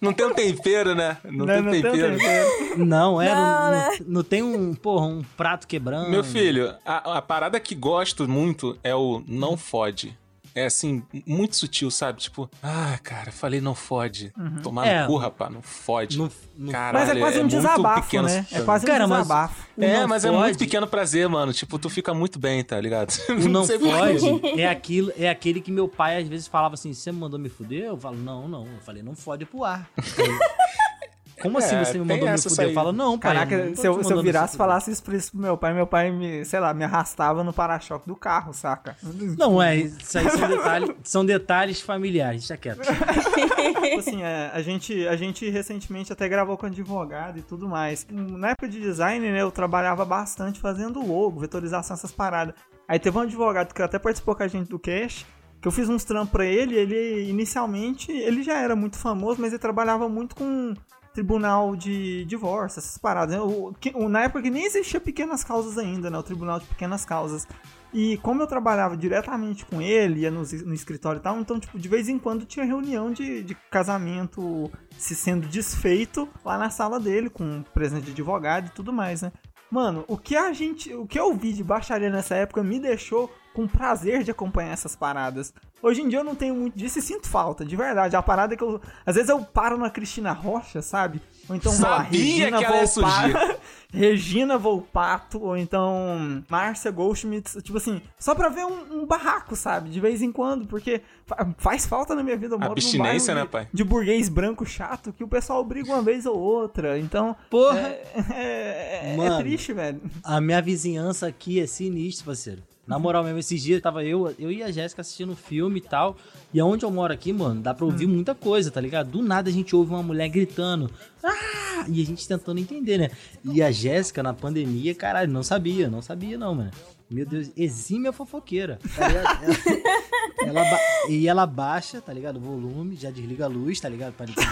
Não tem um tempero, né? Não, tem Não, não tem tempero. tempero. Não, é. Não, Não, não- né? não tem um, porra, um prato quebrando. Meu filho, a, a parada que gosto muito é o não fode. É assim, muito sutil, sabe? Tipo, ah, cara, falei não fode. Tomar É. no cu, rapaz, não fode. No- no- Caralho, Mas é quase um muito desabafo, pequeno né? É quase Cara, um mas- desabafo. É, mas é fode- muito pequeno prazer, mano. Tipo, tu fica muito bem, tá ligado? O não fode é aquilo, é aquele que meu pai às vezes falava assim: você me mandou me fuder? Eu falo, não, não. Eu falei, não fode pro ar. Como assim É, você me tem mandou me fuder? Eu falo, não, pai. Caraca, não se eu, se eu virasse e me fuder." falasse isso pra, isso pro meu pai, meu pai me, sei lá, me arrastava no para-choque do carro, saca? Não, é, isso aí são detalhes, são detalhes familiares, deixa quieto. Tipo assim, é, a, gente, a gente recentemente até gravou com advogado e tudo mais. Na época de design, né, eu trabalhava bastante fazendo logo, vetorização, essas paradas. Aí teve um advogado que até participou com a gente do Cash, que eu fiz uns trampos pra ele, ele inicialmente, ele já era muito famoso, mas ele trabalhava muito com tribunal de divórcio, essas paradas. né? O- que- na época que nem existia pequenas causas ainda, né, o tribunal de pequenas causas. E como eu trabalhava diretamente com ele, ia no, no escritório e tal, então, tipo, de vez em quando tinha reunião de, de casamento se sendo desfeito lá na sala dele, com presença de advogado e tudo mais, né? Mano, o que a gente. O que eu vi de baixaria nessa época me deixou com prazer de acompanhar essas paradas. Hoje em dia eu não tenho muito disso e sinto falta, de verdade. A parada é que eu. Às vezes eu paro na Cristina Rocha, sabe? Ou então, sei lá, Sabia Regina que ela ia Volpato. Regina Volpato, ou então Márcia Goldschmidt, tipo assim, só pra ver um, um barraco, sabe? De vez em quando, porque fa- faz falta na minha vida. Eu Abstinência, né, pai? de, burguês branco chato que o pessoal briga uma vez ou outra. Então, Porra! é, é- é Mano. triste, velho. A minha vizinhança aqui é sinistra, parceiro. Na moral mesmo, esses dias tava eu, eu e a Jéssica assistindo filme e tal. E aonde eu moro aqui, mano, dá pra ouvir muita coisa, tá ligado? Do nada a gente ouve uma mulher gritando. Ah! E a gente tentando entender, né? E a Jéssica, na pandemia, caralho, não sabia, não sabia não, mano. Meu Deus, exímia fofoqueira. Tá? Ela, ela e ela baixa, tá ligado? O volume, já desliga a luz, tá ligado? Pra ninguém.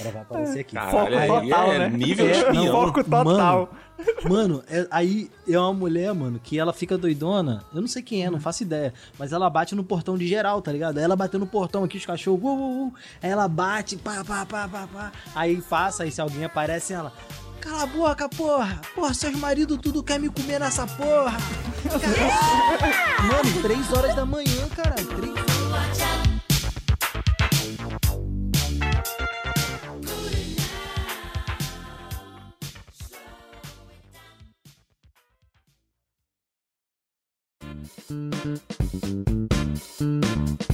Agora vai aparecer aqui. Caralho, Foco total, é né? nível É, espião. Foco total. Mano, é- aí é uma mulher, mano, que ela fica doidona. Eu não sei quem é, não faço ideia. Mas ela bate no portão de geral, tá ligado? Aí ela bateu no portão aqui, os cachorros. Uh, uh, uh, aí ela bate, pá, pá, pá, pá, pá. Aí passa, aí se alguém aparece, ela. Cala a boca, porra! Porra, seus maridos tudo quer me comer nessa porra! Caralho. Mano, três horas da manhã, caralho. Três Thank you.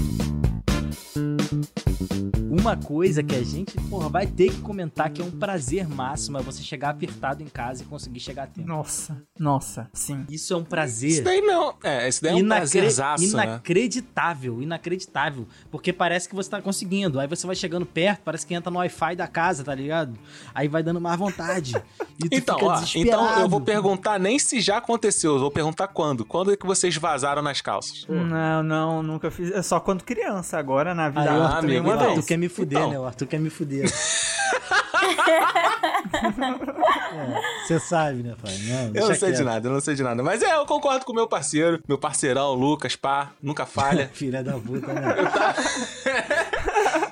Uma coisa que a gente, porra, vai ter que comentar que é um prazer máximo é você chegar apertado em casa e conseguir chegar a tempo. Nossa, nossa, sim. Isso é um Isso prazer daí não. É, isso daí é um inacre- prazerzaço, né? inacreditável, inacreditável. Porque parece que você tá conseguindo. Aí você vai chegando perto, parece que entra no Wi-Fi da casa, tá ligado? Aí vai dando mais vontade. E tu Então, fica ó, então eu vou perguntar nem se já aconteceu, eu vou perguntar quando. Quando é que vocês vazaram nas calças? Não, não, nunca fiz. É só quando criança, agora na vida adulta amigo, então. Tu vez. quer me fuder, Então. né? O Arthur quer me fuder. É, Você sabe, né, pai? Não, Eu não sei de quieto. nada, eu não sei de nada. Mas é, eu concordo com o meu parceiro, meu parceirão, Lucas, pá, nunca falha. Filha da puta, né?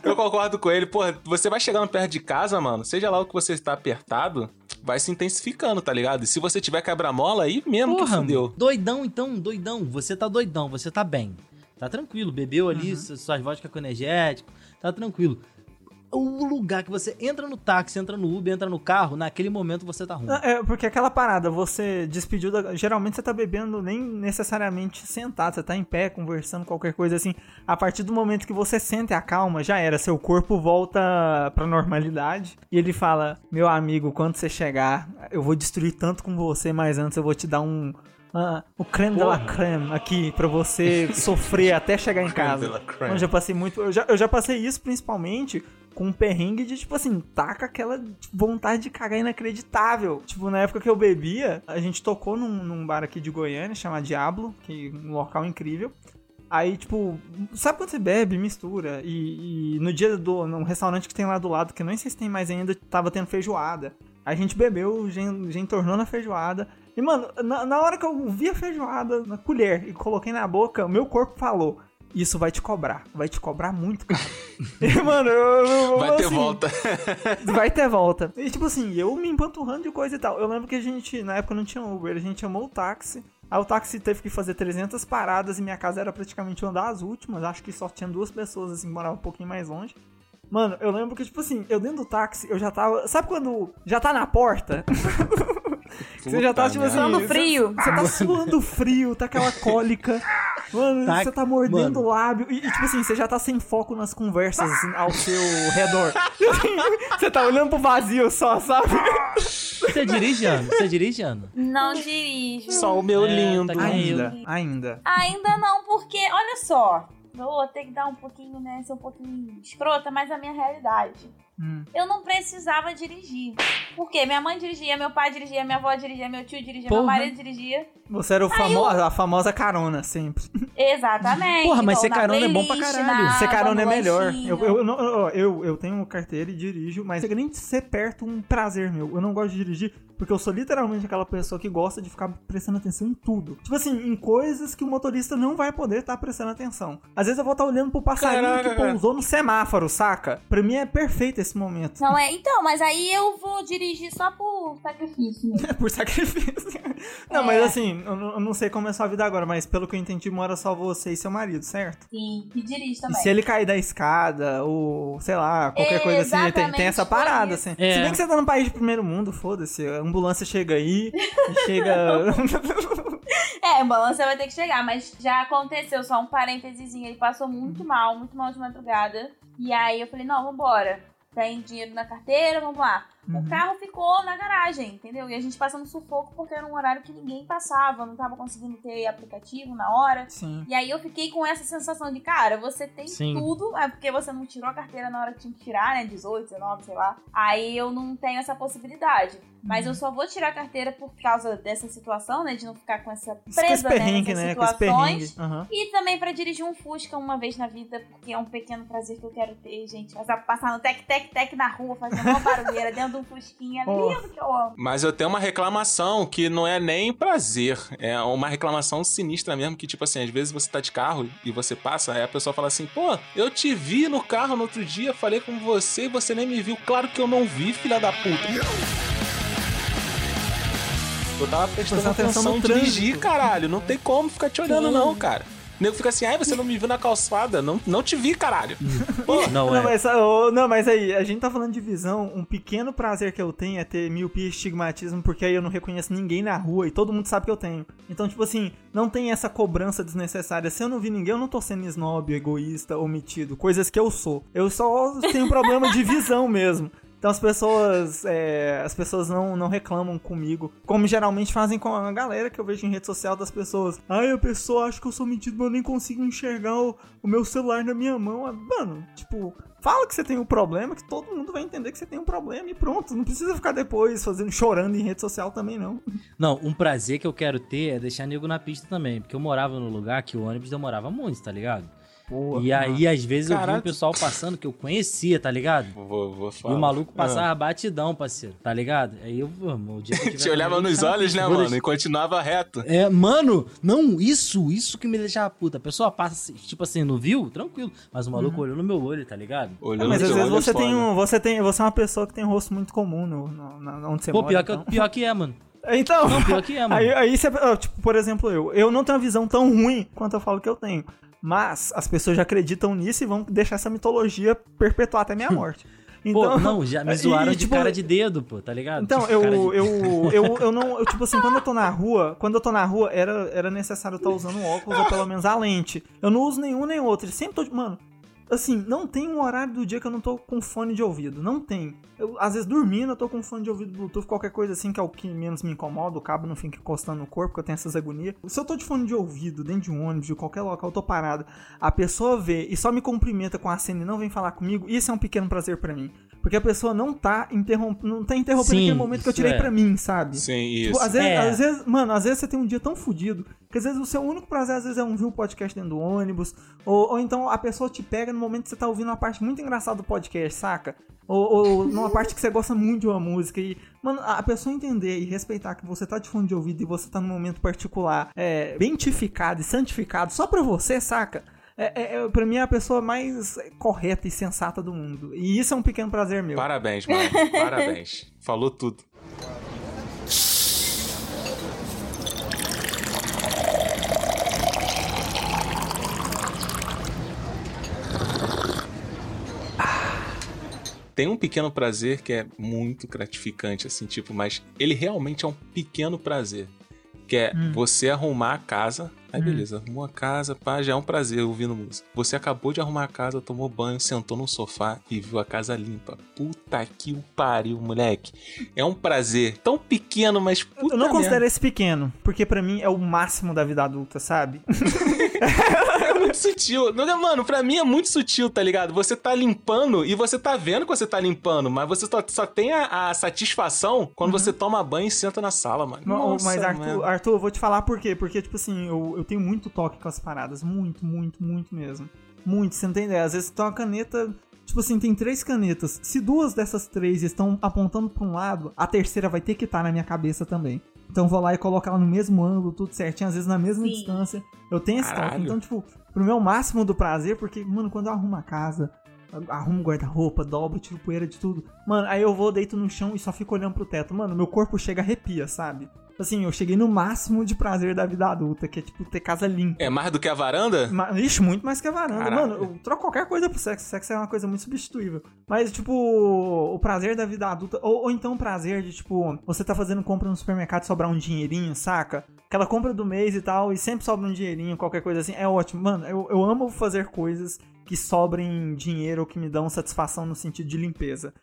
eu concordo com ele. Pô, você vai chegando perto de casa, mano, seja lá o que você está apertado, vai se intensificando, tá ligado? E se você tiver quebra-mola, aí mesmo que Porra, fudeu. mano. doidão então, doidão. Você tá doidão, você tá bem. Tá tranquilo, bebeu ali Uhum. su- suas vodka com energético, tá tranquilo. O lugar que você entra no táxi, entra no Uber, entra no carro, naquele momento você tá ruim. Ah, É, porque aquela parada, você despediu da. Geralmente você tá bebendo nem necessariamente sentado, você tá em pé, conversando, qualquer coisa assim. A partir do momento que você sente a calma, já era. Seu corpo volta pra normalidade. E ele fala: Meu amigo, quando você chegar, eu vou destruir tanto com você, mas antes eu vou te dar um. Ah, o creme de la creme aqui pra você sofrer até chegar em casa. Eu já passei muito. Eu já, eu já passei isso principalmente com um perrengue de, tipo assim, tá com aquela vontade de cagar inacreditável. Tipo, na época que eu bebia, a gente tocou num, num bar aqui de Goiânia, chamado Diablo, que é um local incrível. Aí, tipo, sabe quando você bebe, mistura? E, e no dia do. num restaurante que tem lá do lado, que eu nem sei se tem mais ainda, tava tendo feijoada. A gente bebeu, gen- gente tornou na feijoada. E, mano, na, na hora que eu vi a feijoada na colher e coloquei na boca, o meu corpo falou: Isso vai te cobrar. Vai te cobrar muito, cara. e, mano, eu. eu- Vai ter assim, volta. Vai ter volta. E tipo assim, eu me empanturrando de coisa e tal. Eu lembro que a gente, na época não tinha Uber, a gente chamou o táxi. Aí o táxi teve que fazer 300 paradas e minha casa era praticamente uma das últimas. Acho que só tinha duas pessoas assim, que moravam um pouquinho mais longe. Mano, eu lembro que, tipo assim, eu dentro do táxi, eu já tava. Sabe quando já tá na porta? você já tá, tipo assim. Suando frio. Você tá suando frio, tá aquela cólica. Mano, Tá- você tá mordendo mano. o lábio. E, e, tipo assim, você já tá sem foco nas conversas assim, ao seu redor. você tá olhando pro vazio só, sabe? Você dirige, Ana? Você dirige, Ana? Não dirijo. Só o meu É, lindo. tá. Ainda, ainda. Ainda não, porque, olha só, vou ter que dar um pouquinho, né, ser um pouquinho escrota, mas a minha realidade. Hum. Eu não precisava dirigir. Por quê? Minha mãe dirigia, meu pai dirigia, minha avó dirigia, meu tio dirigia, meu Porra. marido dirigia. Você era o famo a famosa carona, sempre. Exatamente. Porra, mas ser na carona é bom pra playlist, caralho. na ser carona é melhor. Eu, eu, eu, eu, eu tenho carteira e dirijo, mas nem de ser perto um prazer meu. Eu não gosto de dirigir porque eu sou literalmente aquela pessoa que gosta de ficar prestando atenção em tudo. Tipo assim, em coisas que o motorista não vai poder estar prestando atenção. Às vezes eu vou estar olhando pro passarinho Caraca, que cara. pousou no semáforo, saca? Pra mim é perfeito esse momento. Não é? Então, mas aí eu vou dirigir só por sacrifício mesmo. É por sacrifício. Não, É. mas assim, eu não, eu não sei como é a sua vida agora, mas pelo que eu entendi, mora só você e seu marido, certo? Sim, e dirige E também. se ele cair da escada, ou sei lá, qualquer coisa assim, tem, tem essa parada, assim. É. Se bem que você tá num país de primeiro mundo, foda-se, ambulância chega aí chega. É, a balança vai ter que chegar, mas já aconteceu, só um parênteses, ele passou muito mal, muito mal de madrugada. E aí eu falei, não, vambora. Tem dinheiro na carteira, vamos lá. Uhum. O carro ficou na garagem, entendeu? E a gente passando sufoco porque era um horário que ninguém passava, não tava conseguindo ter aplicativo na hora. Sim. E aí eu fiquei com essa sensação de, cara, você tem Sim. tudo, é porque você não tirou a carteira na hora que tinha que tirar, né? 18, 19, sei lá. Aí eu não tenho essa possibilidade. Mas eu só vou tirar a carteira por causa dessa situação, né? De não ficar com essa esse presa né, nessas né? Situações. Aham. E também pra dirigir um Fusca uma vez na vida, porque é um pequeno prazer que eu quero ter, gente. Passar, passar no tec-tec-tec na rua, fazendo uma barulheira dentro de um Fusquinha. Oh. Lindo que eu amo. Mas eu tenho uma reclamação que não é nem prazer, é uma reclamação sinistra mesmo, que tipo assim, às vezes você tá de carro e você passa, aí a pessoa fala assim, pô, eu te vi no carro no outro dia, falei com você e você nem me viu. Claro que eu não vi, filha da puta. Eu tava prestando atenção atenção no dirigir, caralho. Não tem como ficar te olhando, Sim. não, cara. O nego fica assim, ai, você não me viu na calçada. Não, não te vi, caralho. Pô, Não, Não, é. mas, ô, não, mas aí, a gente tá falando de visão. Um pequeno prazer que eu tenho é ter miopia e estigmatismo, porque aí eu não reconheço ninguém na rua e todo mundo sabe que eu tenho. Então, tipo assim, não tem essa cobrança desnecessária. Se eu não vi ninguém, eu não tô sendo snob, egoísta, omitido. Coisas que eu sou. Eu só tenho problema de visão mesmo. Então as pessoas, é, as pessoas não, não reclamam comigo, como geralmente fazem com a galera que eu vejo em rede social das pessoas. Ai, a pessoa acha que eu sou metido, mas eu nem consigo enxergar o, o meu celular na minha mão. Ah, Mano, tipo, fala que você tem um problema, que todo mundo vai entender que você tem um problema e pronto. Não precisa ficar depois fazendo chorando em rede social também, não. Não, um prazer que eu quero ter é deixar nego na pista também. Porque eu morava num lugar que o ônibus demorava muito, tá ligado? Porra, e aí, às vezes, eu vi Caraca. um pessoal passando que eu conhecia, tá ligado? Vou, vou E falar. o maluco Ah. passava batidão, parceiro, tá ligado? Aí eu, mano, o dia que eu Te olhava nos olhos, né, mano? deixar- E continuava reto. É, mano, não, isso, isso que me deixava puta. A pessoa passa, tipo assim, não viu? Tranquilo. Mas o maluco olhou no meu olho, tá ligado? Olhando mas no às vezes olho é você tem foda. um, você tem, você é uma pessoa que tem um rosto muito comum no, no- na- onde você Pô, mora. pior que, então. pior que é, mano. Então, Não, pior que é, mano. Aí, aí você, tipo, por exemplo, eu. Eu não tenho uma visão tão ruim quanto eu falo que eu tenho. Mas as pessoas já acreditam nisso e vão deixar essa mitologia perpetuar até minha morte. Então, Pô, não, já me e, zoaram de tipo, cara de dedo, pô, tá ligado? Então, Tipo, eu, de- eu, eu, eu não. Eu, tipo assim, quando eu tô na rua, quando eu tô na rua, era, era necessário eu estar usando um óculos ou pelo menos a lente. Eu não uso nenhum nem outro. Sempre tô. Mano, assim, não tem um horário do dia que eu não tô com fone de ouvido. Não tem. Eu, às vezes dormindo, eu tô com fone de ouvido Bluetooth, qualquer coisa assim, que é o que menos me incomoda, o cabo não fica encostando no corpo, porque eu tenho essas agonias. Se eu tô de fone de ouvido, dentro de um ônibus, de qualquer local, eu tô parado, a pessoa vê e só me cumprimenta com a cena e não vem falar comigo, isso é um pequeno prazer pra mim. Porque a pessoa não tá interrompendo, não tá interrompendo Sim, aquele momento que eu tirei é. pra mim, sabe? Sim, Tipo, isso. às vezes, É. às vezes, mano, às vezes você tem um dia tão fudido que às vezes o seu único prazer às vezes é ouvir o podcast dentro do ônibus, ou, ou então a pessoa te pega no momento que você tá ouvindo uma parte muito engraçada do podcast, saca? Ou, ou numa parte que você gosta muito de uma música e, mano, a pessoa entender e respeitar que você tá de fone de ouvido e você tá num momento particular, é, bentificado e santificado só pra você, saca? É, é, é, pra mim é a pessoa mais correta e sensata do mundo. E isso é um pequeno prazer meu. Parabéns, mano. Parabéns. Falou tudo. Tem um pequeno prazer que é muito gratificante, assim, tipo, mas ele realmente é um pequeno prazer. Que é você arrumar a casa. Aí beleza, arrumou a casa, pá, já é um prazer ouvindo música. Você acabou de arrumar a casa, tomou banho, sentou no sofá e viu a casa limpa. Puta que o pariu, moleque. É um prazer tão pequeno, mas puta Eu não merda. considero esse pequeno, porque pra mim é o máximo da vida adulta, sabe? É muito sutil. Não, Mano, pra mim é muito sutil, tá ligado? Você tá limpando e você tá vendo que você tá limpando, mas você só, só tem a, a satisfação quando você toma banho e senta na sala, mano. Não, Nossa, mas Arthur, mano. Arthur, eu vou te falar por quê. Porque, tipo assim, eu, eu tenho muito toque com as paradas. Muito, muito, muito mesmo. Muito, você não tem ideia. Às vezes tem uma caneta. Tipo assim, tem três canetas. Se duas dessas três estão apontando pra um lado, a terceira vai ter que estar na minha cabeça também. Então eu vou lá e coloco ela no mesmo ângulo, tudo certinho, às vezes na mesma Sim. distância. Eu tenho esse toque. Então, tipo, pro meu máximo do prazer, porque, mano, quando eu arrumo a casa, arrumo o guarda-roupa, dobro, tiro poeira de tudo. Mano, aí eu vou, deito no chão e só fico olhando pro teto. Mano, meu corpo chega arrepia, sabe? Assim, eu cheguei no máximo de prazer da vida adulta, que é tipo ter casa limpa. É mais do que a varanda? Ma- Ixi, muito mais que a varanda. Caralho. Mano, eu troco qualquer coisa pro sexo. Sexo é uma coisa muito substituível. Mas, tipo, o prazer da vida adulta. Ou, ou então o prazer de, tipo, você tá fazendo compra no supermercado e sobrar um dinheirinho, saca? Aquela compra do mês e tal, e sempre sobra um dinheirinho, qualquer coisa assim. É ótimo. Mano, eu, eu amo fazer coisas que sobrem dinheiro ou que me dão satisfação no sentido de limpeza.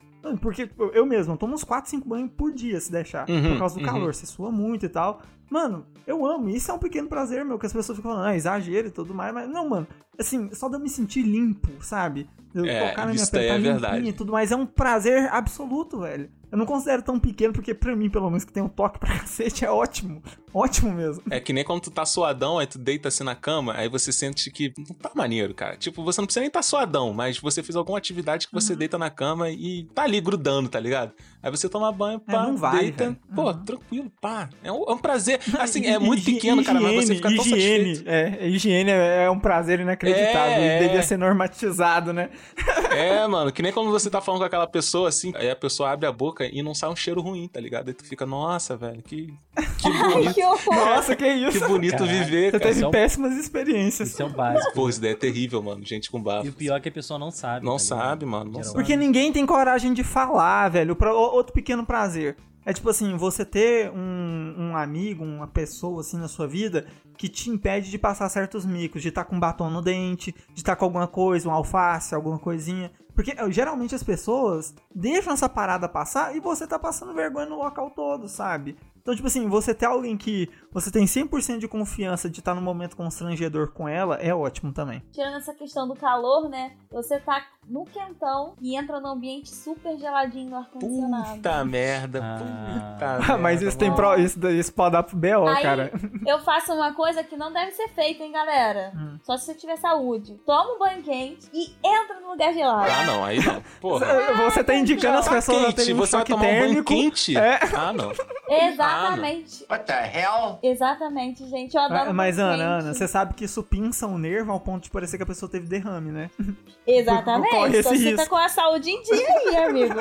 Porque eu- mesmo, eu tomo uns 4, 5 banhos por dia se deixar. Uhum, por causa do uhum. calor. Você sua muito e tal. Mano, eu amo. Isso é um pequeno prazer, meu, que as pessoas ficam falando, ah, exagero e tudo mais. Mas não, mano. Assim, só de eu me sentir limpo, sabe? Eu É, tocar na minha pele, tá é limpinha e tudo mais. É um prazer absoluto, velho. Eu não considero tão pequeno, porque pra mim, pelo menos, que tem um toque pra cacete, é ótimo. Ótimo mesmo. É que nem quando tu tá suadão, aí tu deita assim na cama, aí você sente que não tá maneiro, cara. Tipo, você não precisa nem tá suadão, mas você fez alguma atividade que Uhum. você deita na cama e tá ali grudando, tá ligado? Aí você toma banho, É, pá, não vale, deita. velho. Pô, Uhum. tranquilo, pá. É um, é um prazer. assim, é muito Higiene- pequeno, cara, mas você fica tão higiene, satisfeito. é, higiene é, é um prazer inacreditável. É, e devia é. ser normatizado, né? É, mano, que nem quando você tá falando com aquela pessoa assim, aí a pessoa abre a boca e não sai um cheiro ruim, tá ligado? Aí tu fica, nossa, velho, que, que Ai, bonito, que horror. Nossa, que isso. que bonito Caraca. viver, Você cara. teve é um- péssimas experiências. Isso é o básico. Pô, isso daí é terrível, mano. Gente com bafo. E o pior é que a pessoa não sabe. Não tá sabe, mano, não sabe. Porque ninguém tem coragem de falar, velho. Pra- o- outro pequeno prazer. É tipo assim, você ter um, um amigo, uma pessoa assim na sua vida que te impede de passar certos micos, de estar com batom no dente, de estar com alguma coisa, um alface, alguma coisinha. Porque eh, geralmente as pessoas deixam essa parada passar e você tá passando vergonha no local todo, sabe? Então, tipo assim, você ter alguém que você tem 100% de confiança de estar num momento constrangedor com ela é ótimo também. Tirando essa questão do calor, né? Você tá no quentão e entra num ambiente super geladinho no ar-condicionado. Puta merda, Ah. puta merda. Mas isso tem pro, isso, isso pode dar pro B.O., Aí, cara. eu faço uma coisa que não deve ser feita, hein, galera? Hum. Só se você tiver saúde. Toma um banho quente e entra no lugar gelado. Ah, não, aí não. Porra. Você tá indicando as pessoas a quente, terem um você vai tomar um banho quente? É. Ah, não. Exatamente. What the hell? Exatamente, gente. Eu adoro Mas, banho Ana, quente. Ana, você sabe que isso pinça o nervo ao ponto de parecer que a pessoa teve derrame, né? corre Exatamente. esse Então você tá com a saúde em dia aí, amigo.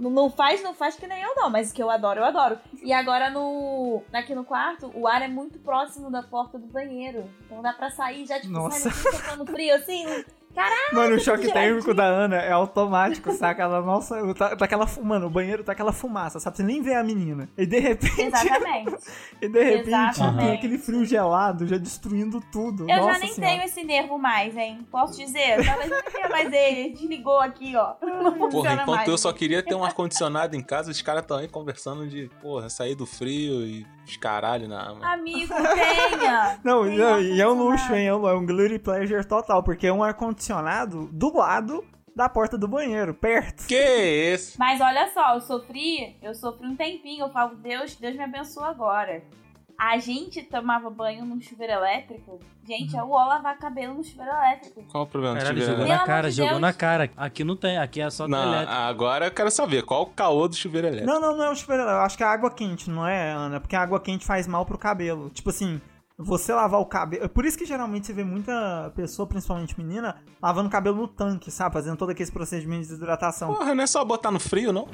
Não- não faz, não faz que nem eu, não. Mas o que eu adoro, eu adoro. E agora no. Aqui no quarto, o ar é muito próximo da porta do banheiro. Então dá pra sair já, tipo, Nossa. daqui, socando frio assim. Caraca, Mano, o choque que térmico da Ana é automático, saca? Ela, nossa, tá, tá aquela, mano, o banheiro tá aquela fumaça, sabe? Você nem vê a menina. E de repente, Exatamente. e de repente Exatamente. tem aquele frio gelado já destruindo tudo. Eu nossa já nem senhora. tenho esse nervo mais, hein? Posso dizer? Talvez eu nem tenha mais ele. Ele desligou aqui, ó. Não Porra, funciona enquanto mais. eu só queria ter um ar-condicionado em casa, os caras estão aí conversando de, porra, sair do frio e os caralho na alma. Amigo, tenha. Não, Tem não, e é um luxo, hein? É um, é um pleasure total, porque é um ar-condicionado do lado da porta do banheiro, perto. Que esse? Mas olha só, eu sofri, eu sofri um tempinho, eu falo, Deus, Deus me abençoa agora. A gente tomava banho num chuveiro elétrico. Gente, eu vou lavar cabelo no chuveiro elétrico. Qual o problema? Caralho, tiver- jogou na cara, de jogou Deus. na cara. Aqui não tem, aqui é só Não, elétrico. agora eu quero saber qual o caô do chuveiro elétrico. Não, não, não é o chuveiro, eu acho que é água quente, não é, Ana? Porque a água quente faz mal pro cabelo. Tipo assim, você lavar o cabelo. Por isso que geralmente você vê muita pessoa, principalmente menina, lavando o cabelo no tanque, sabe? Fazendo todo aquele procedimento de desidratação. Porra, não é só botar no frio, não?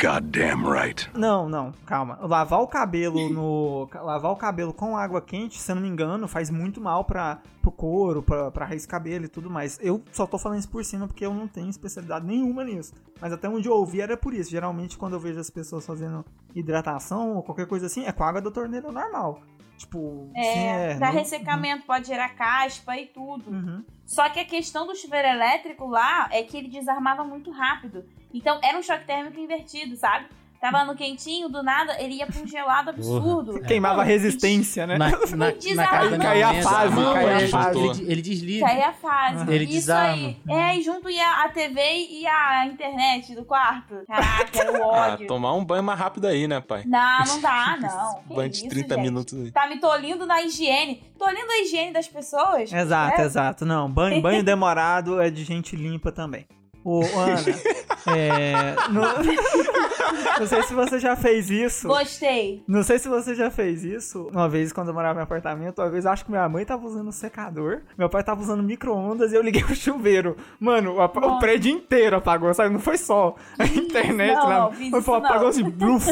Goddamn right. Não, não, calma. Lavar o cabelo no. lavar o cabelo com água quente, se eu não me engano, faz muito mal pra, pro couro, pra, pra raiz do cabelo e tudo mais. Eu só tô falando isso por cima porque eu não tenho especialidade nenhuma nisso. Mas até onde eu ouvi era por isso. Geralmente, quando eu vejo as pessoas fazendo hidratação ou qualquer coisa assim, é com água da torneira normal. Tipo, É, assim, é. pra não- ressecamento pode gerar caspa e tudo. Uhum. Só que a questão do chuveiro elétrico lá é que ele desarmava muito rápido. Então era um choque térmico invertido, sabe? Tava no quentinho, do nada, ele ia pra um gelado absurdo. Queimava a resistência, né? Na, na, na Desarma. casa Caía a fase, caía a ele- fase. Ele, ele desliga. Caía a fase. Ele Isso desarma. aí. É, e junto ia a TV e a internet do quarto. Caraca, era o Ah, ódio. tomar um banho mais rápido aí, né, pai? Não, não dá, não. Que banho de isso, 30 gente? minutos aí. Tá me tolindo na higiene. Tolindo a higiene das pessoas. Exato, É. exato. Não, banho, banho demorado é de gente limpa também. Ô, Ana, é, não, não sei se você já fez isso. Gostei. Não sei se você já fez isso. Uma vez, quando eu morava em apartamento, uma vez eu acho que minha mãe tava usando secador, meu pai tava usando micro-ondas e eu liguei o chuveiro. Mano, o, o prédio inteiro apagou, sabe? Não foi só a internet, Não, lá. Foi, isso apagou assim, bluf,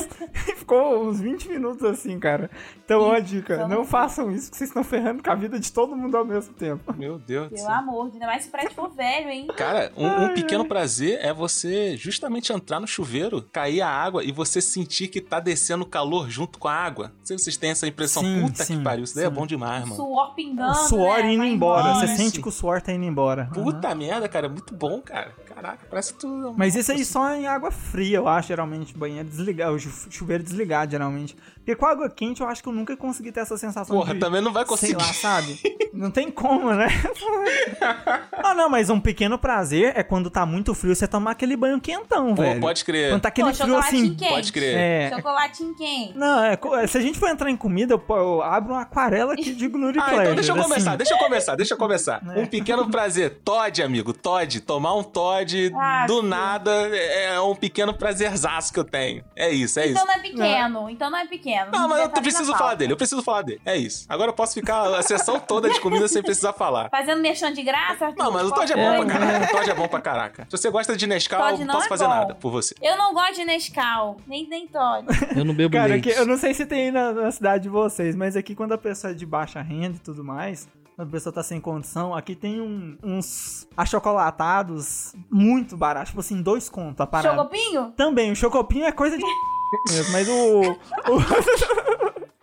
e ficou uns 20 minutos assim, cara. Então, uma dica, não não façam isso, que vocês estão ferrando com a vida de todo mundo ao mesmo tempo. Meu Deus do Pelo céu. amor de Deus. Ainda mais se o prédio for velho, hein? Cara, um, um pequeno prazer é você justamente entrar no chuveiro, cair a água e você sentir que tá descendo calor junto com a água. Não sei se vocês têm essa impressão. Sim, Puta sim, que pariu, isso daí é bom demais, mano. Suor pingando. O suor né? indo Vai embora. Você sente que o suor tá indo embora. Puta merda, cara, é muito bom, cara. Caraca, parece tudo. Mas isso aí só em água fria, eu acho, geralmente. Banheiro desligar, o chu- chuveiro desligado, geralmente. Porque com água quente eu acho que eu nunca consegui ter essa sensação Porra, de... também não vai Sei conseguir. lá, sabe? Não tem como, né? ah, não, mas um pequeno prazer é quando tá muito frio você tomar aquele banho quentão, Pô, velho. pode crer. Quando tá aquele Pô, frio chocolate assim... quente. Pode crer. É. Chocolatinho quente. Não, é, se a gente for entrar em comida, eu, eu abro uma aquarela aqui de Glory Ah, Pleasure. então deixa eu assim. começar, deixa eu começar, deixa eu começar. É. Um pequeno prazer. Todd, amigo, Todd. Tomar um Todd Ah, do nada é um pequeno prazerzaço que eu tenho. É isso, é Então isso. não é pequeno, então não é pequeno. Não, mas Já eu tá preciso falar dele, eu preciso falar dele. É isso. Agora eu posso ficar a sessão toda de comida sem precisar falar. Fazendo merchan de graça, Arthur? Não, mas o Todd é bom pra caraca. O Todd é bom pra caraca. Se você gosta de Nescau, não não posso é fazer bom. nada por você. Eu não gosto de Nescau, nem, nem Todd. Eu não bebo Cara, leite. aqui, eu não sei se tem aí na, na cidade de vocês, mas aqui quando a pessoa é de baixa renda e tudo mais, a pessoa tá sem condição, aqui tem um- uns achocolatados muito baratos, tipo assim, dois contos a parada. Chocopinho? Também, o chocopinho é coisa de mesmo, mas o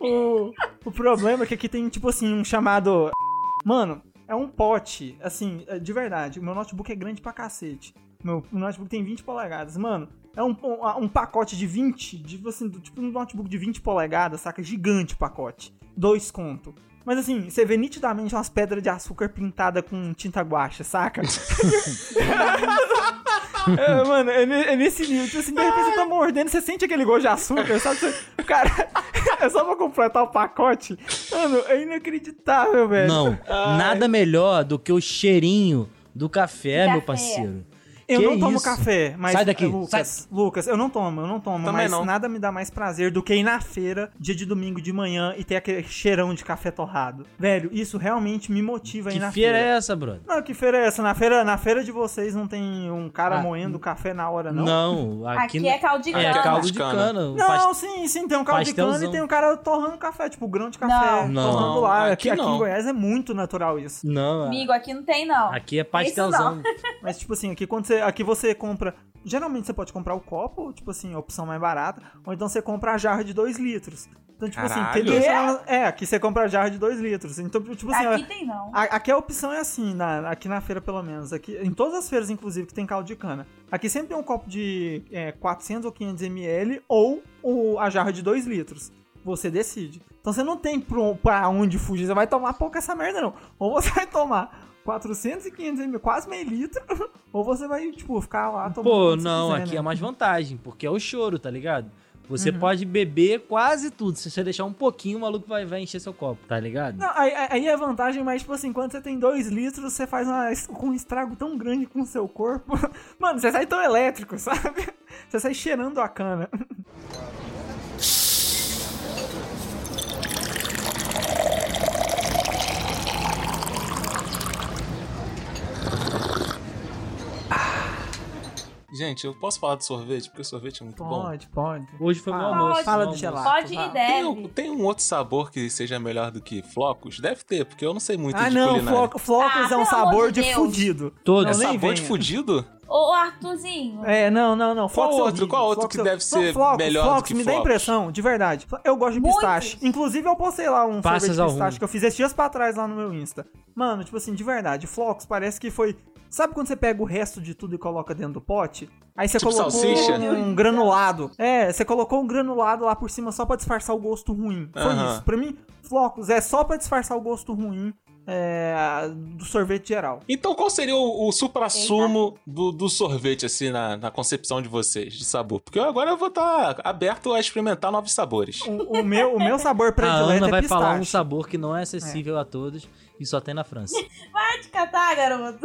o, o o problema é que aqui tem tipo assim um chamado Mano, é um pote, assim, é de verdade. O meu notebook é grande pra cacete. Meu notebook tem 20 polegadas. Mano, é um, um, um pacote de 20, de, assim, do- tipo um notebook de 20 polegadas, saca? Gigante o pacote. Dois conto. Mas assim, você vê nitidamente umas pedras de açúcar pintada com tinta guache, saca? É, mano, é, é nesse nível. Tipo assim, de repente você tá mordendo, você sente aquele gosto de açúcar, sabe? Você- Cara, é só pra completar o pacote. Mano, é inacreditável, velho. Não, nada melhor do que o cheirinho do café, Café. meu parceiro. Eu Que não tomo isso? café, mas. Sai daqui, Lucas, Lucas, eu não tomo, eu não tomo, Também mas não. nada me dá mais prazer do que ir na feira, dia de domingo de manhã, e ter aquele cheirão de café torrado. Velho, isso realmente me motiva Que na feira feira. é essa, brother? Não, que feira é essa? Na feira, na feira de vocês não tem um cara Ah, moendo café na hora, não? Não, aqui, Aqui é caldo de é cana. caldo de Cana. Não, Pas- sim, sim, tem um caldo de cana e pastelzão. tem um cara torrando café, tipo, grão de café Não. Não. torrando lá. Aqui, Aqui aqui em Goiás é muito natural isso. Não, Amigo, aqui não tem, não. aqui é pastelzão. Mas, tipo assim, aqui quando você. Aqui você compra. Geralmente você pode comprar o copo, tipo assim, a opção mais barata, ou então você compra a jarra de 2 litros. Então, tipo assim, Caralho. tem duas- é, aqui você compra a jarra de 2 litros. Então, tipo assim, Aqui tem, não. a- aqui a opção é assim, na- aqui na feira pelo menos. Aqui, em todas as feiras, inclusive, que tem caldo de cana. Aqui sempre tem um copo de é, 400 ou 500 ml ou o- a jarra de 2 litros. Você decide. Então você não tem pra onde fugir. Você vai tomar pouco essa merda, não. Ou você vai tomar 400 e 500 ml, quase meio litro, ou você vai, tipo, ficar lá tomando. Pô, não, quiser, aqui né? é mais vantagem, porque é o choro, tá ligado? Você Uhum. pode beber quase tudo. Se você deixar um pouquinho, o maluco vai, vai encher seu copo, tá ligado? Não, aí, aí é vantagem, mas, tipo assim, quando você tem 2 litros, você faz uma, com um estrago tão grande com o seu corpo. Mano, você sai tão elétrico, sabe? Você sai cheirando a cana. Gente, eu posso falar de sorvete? Porque o sorvete é muito bom. Pode, pode. Hoje foi meu Fala. almoço. Fala do gelado. Pode e Tem, deve. um- tem um outro sabor que seja melhor do que flocos? Deve ter, porque eu não sei muito Ah, de não, culinária. floco, flocos Ah, é um sabor de de fudido. Todos. É Não, sabor de fudido? Ô, Arthurzinho. É, não, não, não. Qual Flocos é outro? horrível. Qual outro Flocos que é- deve ser Não, flocos, melhor do flocos, que me dá flocos? impressão, de verdade. Eu gosto de pistache. Inclusive, eu postei lá um Passas sorvete de pistache rumo. que eu fiz esses dias pra trás lá no meu Insta. Mano, tipo assim, de verdade, flocos parece que foi... Sabe quando você pega o resto de tudo e coloca dentro do pote? Aí você Tipo colocou salsicha? um granulado. É, você colocou um granulado lá por cima só pra disfarçar o gosto ruim. Foi Aham. isso. Pra mim, flocos é só pra disfarçar o gosto ruim é, do sorvete geral. Então qual seria o, o supra-sumo do, do sorvete, assim, na, na concepção de vocês, de sabor? Porque eu agora eu vou estar aberto a experimentar novos sabores. O, o meu, o meu sabor A predileto Ana é vai pistache. falar um sabor que não é acessível a todos e só tem na França. Vai te catar, garoto.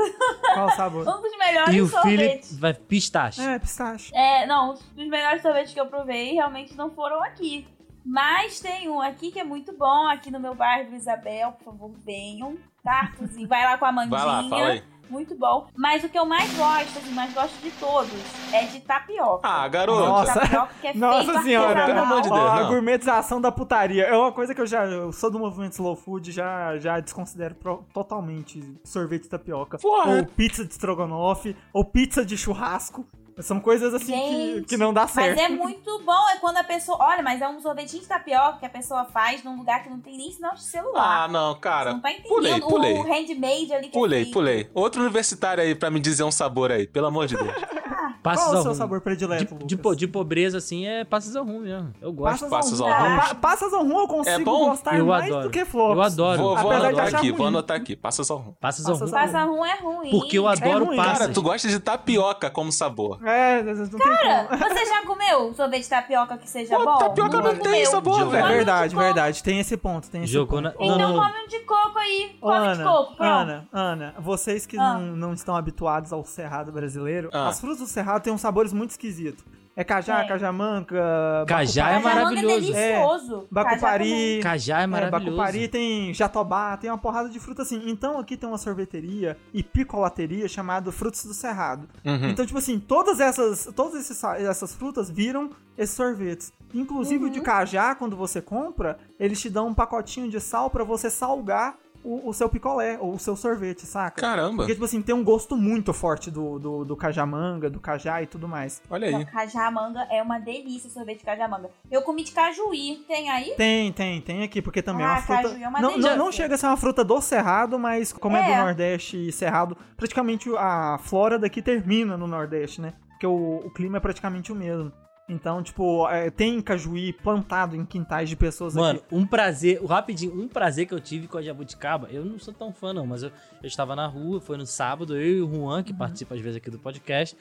Qual sabor? Um dos melhores e o Philip sorvetes. vai pistache. É, pistache. É, não, os dos melhores sorvetes que eu provei realmente não foram aqui. Mas tem um aqui que é muito bom, aqui no meu bairro do Isabel, por favor, venham. Tá? Vai lá com a mandinha. Vai lá, fala aí. Muito bom. Mas o que eu mais gosto, assim, mais gosto de todos, é de tapioca. Ah, garota. Nossa. Tapioca que é Nossa feito senhora, Pelo amor de Ó, Deus, a não. gourmetização da putaria é uma coisa que eu já eu sou do movimento slow food, já já desconsidero pro- totalmente sorvete de tapioca, Porra. ou pizza de estrogonofe, ou pizza de churrasco. São coisas assim que, Gente, que não dá certo. Mas é muito bom, é quando a pessoa. Olha, mas é um sorvetinho de tapioca que a pessoa faz num lugar que não tem nem sinal de celular. Ah, não, Você cara. não tá entendendo Pulei, pulei. o handmade ali que é Pulei, feito. pulei. Outro universitário aí pra me dizer um sabor aí, pelo amor de Deus. Passas Qual é o ao seu sabor predileto, de, Lucas? de, de pobreza, assim, é passas ao rumo mesmo. Eu gosto. Passas, Passas ao rum. Passas ao rum eu consigo É bom? gostar Eu mais adoro. do que flocos. Eu adoro. Vou, vou anotar achar aqui, ruim. vou anotar aqui. Passas ao rum. Passas ao Passas rumo. ao rum é ruim. Porque eu adoro ruim. passas. Cara, tu gosta de tapioca como sabor. É, não tem como. Cara, você já comeu sorvete de tapioca que seja Pô, bom? tapioca não Nunca tem comeu. sabor, Jogou. É velho. verdade, verdade. Tem esse ponto, tem esse ponto. Então Não, não, come um de coco aí. Come de Ana, coco, pronto. Ana, Ana, vocês que Ah. não, não estão habituados ao cerrado brasileiro, Ah. as frutas do cerrado têm uns sabores muito esquisitos. É cajá, Tem. cajamanga, Cajá é bacupari, Cajamanga maravilhoso. É delicioso. bacupari, Cajá é é, maravilhoso. bacupari, tem jatobá, tem uma porrada de fruta assim. Então aqui tem uma sorveteria e picolateria chamada Frutos do Cerrado. Uhum. Então, tipo assim, todas essas, todas esses sa- essas frutas viram esses sorvetes. Inclusive o de cajá, quando você compra, eles te dão um pacotinho de sal pra você salgar o, o seu picolé ou o seu sorvete, saca? Caramba, Porque, tipo assim, tem um gosto muito forte do, do, do cajamanga, do cajá e tudo mais. olha Não, aí. cajamanga é uma delícia sorvete de cajamanga. Eu comi de cajuí. Tem aí? Tem, tem, tem aqui, porque também é Ah, uma fruta. caju é uma não, não, não chega a ser uma fruta do cerrado, mas como é, do É. Nordeste e cerrado, praticamente a flora daqui termina no Nordeste, né? Porque o, o clima é praticamente o mesmo. Então, tipo, é, tem cajuí plantado em quintais de pessoas Mano, aqui. um prazer, rapidinho, um prazer que eu tive com a jabuticaba, eu não sou tão fã não, mas eu, eu estava na rua, foi no sábado, eu e o Juan, Uhum. que participa às vezes aqui do podcast,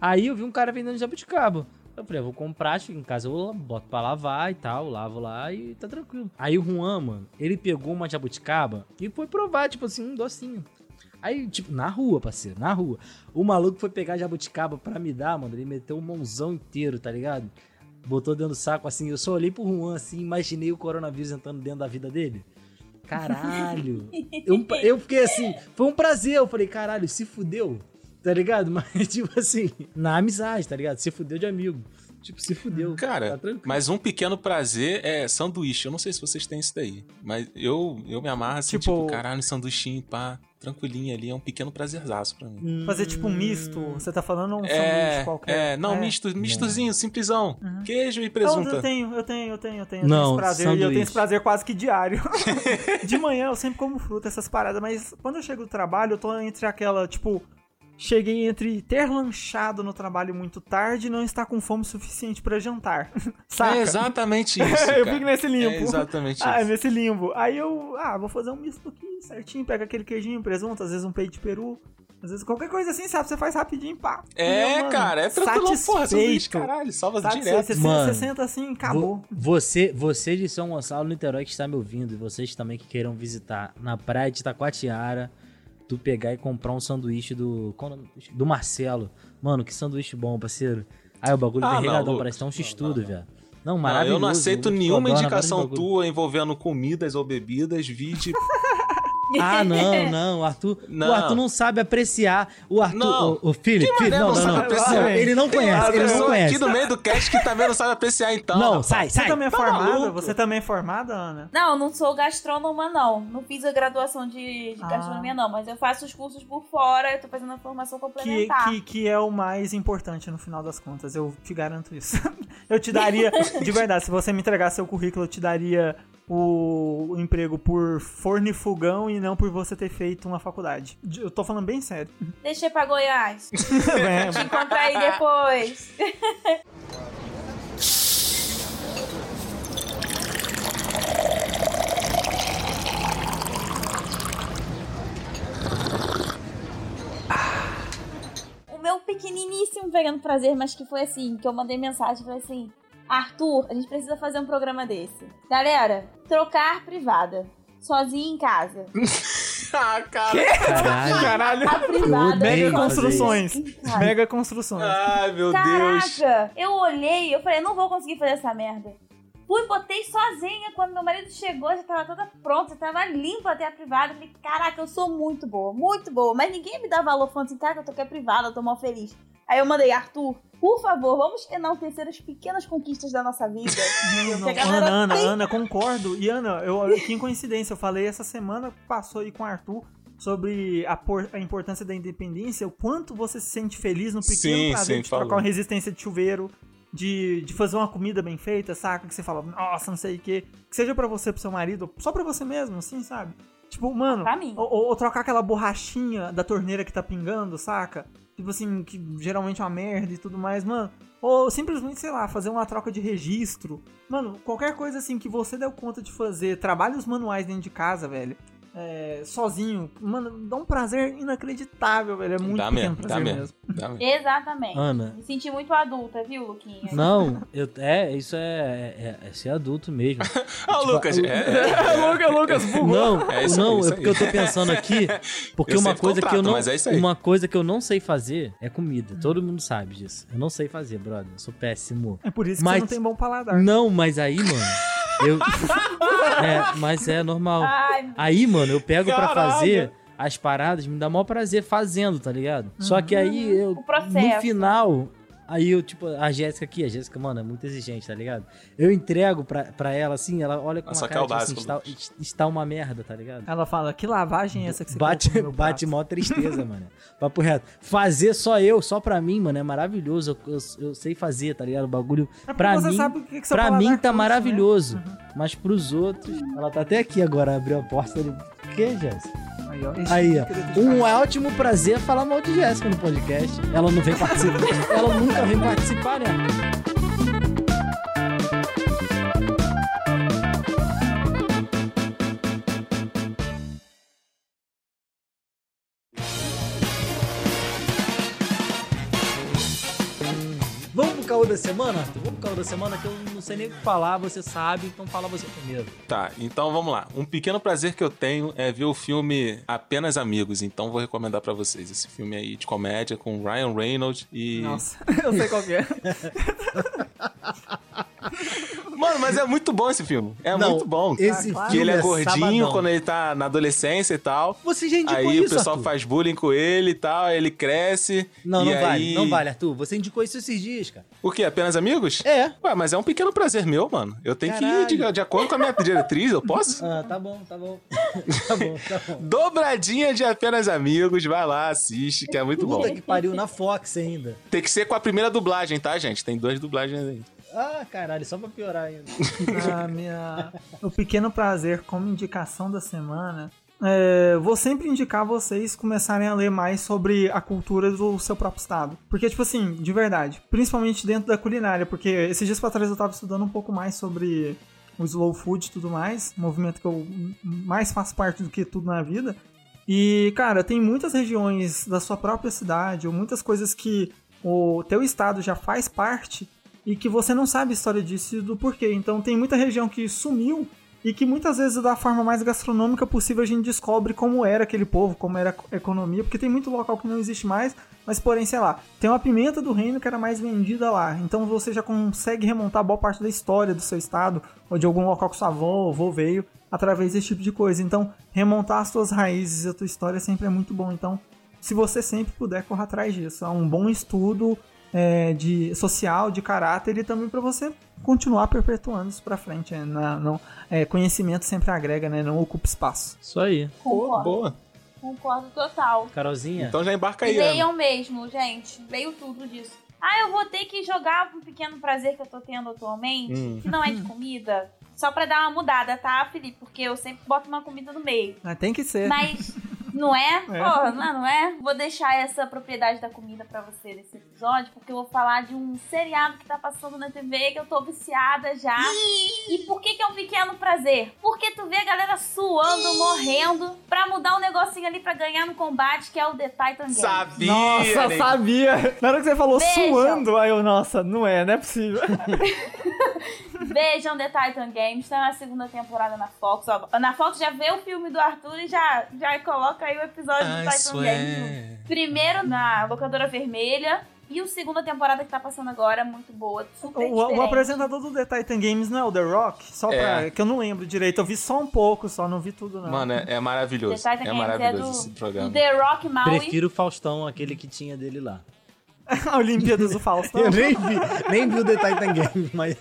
aí eu vi um cara vendendo jabuticaba. Eu falei, eu vou comprar, chego em casa, eu boto pra lavar e tal, lavo lá e tá tranquilo. Aí o Juan, mano, ele pegou uma jabuticaba e foi provar, tipo assim, um docinho. Aí, tipo, na rua, parceiro, na rua. O maluco foi pegar jabuticaba pra me dar, mano. Ele meteu um mãozão inteiro, tá ligado? Botou dentro do saco assim. Eu só olhei pro Juan assim, imaginei o coronavírus entrando dentro da vida dele. Caralho. eu, eu fiquei assim, foi um prazer. Eu falei, caralho, se fudeu, tá ligado? Mas, tipo assim, na amizade, tá ligado? Se fudeu de amigo. Tipo, se fudeu. Cara, tá tranquilo. mas um pequeno prazer é sanduíche. Eu não sei se vocês têm isso daí. Mas eu, eu me amarro assim, Tipo- tipo, caralho, sanduichinho, pá, tranquilinho ali. É um pequeno prazerzaço pra mim. Fazer tipo um misto, você tá falando um É, sanduíche qualquer? é, não, misto, mistozinho, simplesão. Queijo e presunto. eu tenho, eu tenho, eu tenho, eu tenho. Não, esse prazer, e eu tenho sanduíche. esse prazer quase que diário. de manhã eu sempre como fruta, essas paradas, mas quando eu chego do trabalho, eu tô entre aquela, tipo, cheguei entre ter lanchado no trabalho muito tarde e não estar com fome suficiente pra jantar. Saca? É exatamente isso. eu cara. fico nesse limbo. É exatamente Ah, isso. nesse limbo. Aí eu, ah, vou fazer um misto aqui certinho, pega aquele queijinho, presunto, às vezes um peito de peru, às vezes qualquer coisa assim, sabe? Você faz rapidinho, pá. É, mano. cara, é tranquilo, porra, sanduíche, caralho, salva Sabe, direto. Você, você, Mano, você senta assim, acabou. Vo- Você, você de São Gonçalo, Niterói, que está me ouvindo, e vocês também que queiram visitar na praia de Itacoatiara, tu pegar e comprar um sanduíche do. do Marcelo. Mano, que sanduíche bom, parceiro. Aí o bagulho Ah, não, regadão, parece que é um x-tudo, velho. Não, Não, maravilhoso. eu não aceito nenhuma indicação tua envolvendo comidas ou bebidas, vide. Ah, não, não. O Arthur, Não. o Arthur não sabe apreciar. O Arthur. Não. O, o Felipe, Que Felipe, não, não não, sabe não. Ele não conhece, ele não conhece. aqui no meio do cast que também não sabe apreciar, então. Não, rapaz. sai, Você sai. também é tá formada? maluco? Você também é formada, Ana? Não, não sou gastrônoma, não. Não fiz a graduação de, de Ah. gastronomia, não. Mas eu faço os cursos por fora, eu tô fazendo a formação Que, complementar. que, que é o mais importante no final das contas, eu te garanto isso. eu te daria, de verdade, se você me entregar seu currículo, eu te daria o, emprego por fornifugão e não por você ter feito uma faculdade. De- Eu tô falando bem sério. Deixa eu ir pra Goiás. É, Te encontrar aí depois. O meu pequeniníssimo pegando prazer, mas que foi assim, que eu mandei mensagem, foi assim... Arthur, a gente precisa fazer um programa desse. Galera, trocar privada. Sozinho em casa. Ah, cara. Caralho. caralho. A privada. Mega construções. Mega construções. Ai, meu Deus. Caraca! Eu olhei, eu falei, não vou conseguir fazer essa merda. Fui, botei sozinha. Quando meu marido chegou, já tava toda pronta, já tava limpa até a privada. Falei, caraca, eu sou muito boa, muito boa. Mas ninguém me dá valor falando assim, cara, eu tô aqui a privada, eu tô mal feliz. Aí eu mandei, Arthur, por favor, vamos enaltecer as pequenas conquistas da nossa vida. Não, não, Ana, Ana, tem- Ana, concordo. E Ana, eu, que coincidência, eu falei essa semana, passou aí com o Arthur, sobre a, por- a importância da independência, o quanto você se sente feliz no pequeno Sim, prazer sim, de trocar falou. uma resistência de chuveiro, de, de fazer uma comida bem feita, saca? Que você fala, nossa, não sei o quê. Que seja pra você, pro seu marido, só pra você mesmo, assim, sabe? Tipo, mano, Pra mim. ou, ou- ou trocar aquela borrachinha da torneira que tá pingando, saca? Tipo assim, que geralmente é uma merda e tudo mais, mano. Ou simplesmente, sei lá, fazer uma troca de registro. Mano, qualquer coisa assim que você deu conta de fazer, trabalhos manuais dentro de casa, velho. É, sozinho, mano, dá um prazer inacreditável, velho. É muito Dá mesmo, dá prazer mesmo. mesmo. Dá mesmo. Exatamente. Ana. Me senti muito adulta, viu, Luquinha? Não, eu, é, isso é, é, é ser adulto mesmo. Ah, o Tipo, Lucas, o- é, Lucas, Lucas, bugou. Não, É isso aí, não, isso é porque eu tô pensando aqui, porque Eu uma coisa que eu contrato, não, mas é isso aí. uma coisa que eu não sei fazer é comida. Todo mundo sabe disso. Eu não sei fazer, brother. Eu sou péssimo. É por isso que Mas- você não tem bom paladar. Não, mas aí, mano, eu É, mas é normal. Ai, Aí, mano, eu pego pra Caralho. fazer as paradas, me dá maior prazer fazendo, tá ligado? Só que aí eu no final Aí eu, tipo, a Jéssica aqui, a Jéssica, mano, é muito exigente, tá ligado? Eu entrego pra, pra ela, assim, ela olha com só uma cara, é o tipo assim, está, está uma merda, tá ligado? Ela fala, que lavagem é essa que você Bate, colocou no meu bate prato?" mó tristeza, mano. Papo reto. Fazer só eu, só pra mim, mano, é maravilhoso. Eu, eu- eu sei fazer, tá ligado? O bagulho. É pra você mim, sabe o que que pra mim tá curte, maravilhoso. né? Mas pros outros. Ela tá até aqui agora, abriu a porta. Ele... O que, Jéssica? Aí, ó, Aí, ó. Um ótimo prazer falar mal de Jéssica no podcast. Ela não vem participar. ela nunca vem participar, né? Da semana? Vamos pro caô da semana que eu não sei nem o que falar, você sabe, então fala você primeiro. Tá, então vamos lá. Um pequeno prazer que eu tenho é ver o filme Apenas Amigos. Então vou recomendar pra vocês esse filme aí de comédia com Ryan Reynolds e. Nossa, eu sei qual que é. Mano, mas é muito bom esse filme. É Não, muito bom. Esse. Que ele é é gordinho quando ele tá na adolescência e tal. Você já indicou Aí isso, o pessoal Arthur. faz bullying com ele e tal, aí ele cresce. Não, não aí... vale, não vale, Arthur. Você indicou isso esses dias, cara. O quê? Apenas amigos? É. Ué, mas é um pequeno prazer meu, mano. Eu tenho que Caralho. ir de, de acordo com a minha diretriz, eu posso? Ah, tá bom, tá bom. tá bom, tá bom. Dobradinha de apenas amigos, vai lá, assiste, que é muito bom. Puta que pariu na Fox ainda. Tem que ser com a primeira dublagem, tá, gente? Tem duas dublagens aí. Ah, caralho, só pra piorar ainda. A minha... O pequeno prazer como indicação da semana. É, vou sempre indicar vocês começarem a ler mais sobre a cultura do seu próprio estado. Porque, tipo assim, de verdade, principalmente dentro da culinária, porque esses dias pra trás eu tava estudando um pouco mais sobre o slow food e tudo mais, movimento que eu mais faço parte do que tudo na vida. E, cara, tem muitas regiões da sua própria cidade, ou muitas coisas que o teu estado já faz parte e que você não sabe a história disso e do porquê. Então tem muita região que sumiu e que muitas vezes da forma mais gastronômica possível a gente descobre como era aquele povo, como era a economia, porque tem muito local que não existe mais, mas porém, sei lá, tem uma pimenta do reino que era mais vendida lá. Então você já consegue remontar boa parte da história do seu estado ou de algum local que sua avó ou avô veio através desse tipo de coisa. Então, remontar as suas raízes e a tua história sempre é muito bom. Então, se você sempre puder, corra atrás disso. É um bom estudo é, de social, de caráter e também para você continuar perpetuando isso para frente. É, na- não, é, conhecimento sempre agrega, né? Não ocupa espaço. Isso aí. Concordo. boa. Concordo total. Carolzinha. Então já embarca aí. Leiam mesmo, gente. Leio tudo disso. Ah, eu vou ter que jogar um pequeno prazer que eu tô tendo atualmente, Hum. que não é de comida. Só pra dar uma mudada, tá, Felipe? Porque eu sempre boto uma comida no meio. Mas tem que ser. Mas não é? É. Porra, não, não é? Vou deixar essa propriedade da comida pra você nesse episódio, porque eu vou falar de um seriado que tá passando na TV que eu tô viciada já. E por que que é um pequeno prazer? Porque tu vê a galera suando, morrendo, pra mudar um negocinho ali pra ganhar no combate, que é o The Titan Game. Sabia! Nossa, né? sabia! Na hora que você falou Beijo. suando, aí eu, nossa, não é, não é possível. Vejam The Titan Games, tá na segunda temporada na Fox. Ó, na Fox já vê o filme do Arthur e já, já coloca aí o episódio do I Titan Games. Primeiro na locadora vermelha e o segunda temporada que tá passando agora, muito boa, super O, o apresentador do The Titan Games não é o The Rock? Só pra. É. Que eu não lembro direito. Eu vi só um pouco, só não vi tudo, não. Mano, é, é maravilhoso. The Titan É Games maravilhoso é do, esse do programa. The Rock Maui. Prefiro o Faustão, aquele que tinha dele lá. a Olimpíadas do Faustão. Eu nem vi, nem vi o The Titan Game, mas.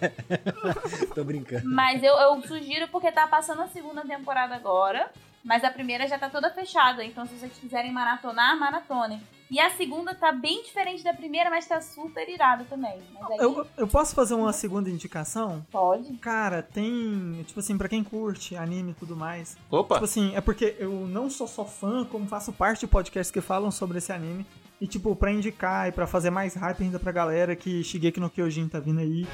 Tô brincando. Mas eu, eu sugiro porque tá passando a segunda temporada agora. Mas a primeira já tá toda fechada. Então, se vocês quiserem maratonar, maratone. E a segunda tá bem diferente da primeira, mas tá super irada também. Mas aí Eu, eu posso fazer uma segunda indicação? pode. Cara, tem. Tipo assim, pra quem curte anime e tudo mais. Opa! Tipo assim, é porque eu não sou só fã, como faço parte de podcasts que falam sobre esse anime. E, tipo, pra indicar e pra fazer mais hype ainda pra galera que Shigeki no Kyojin tá vindo aí.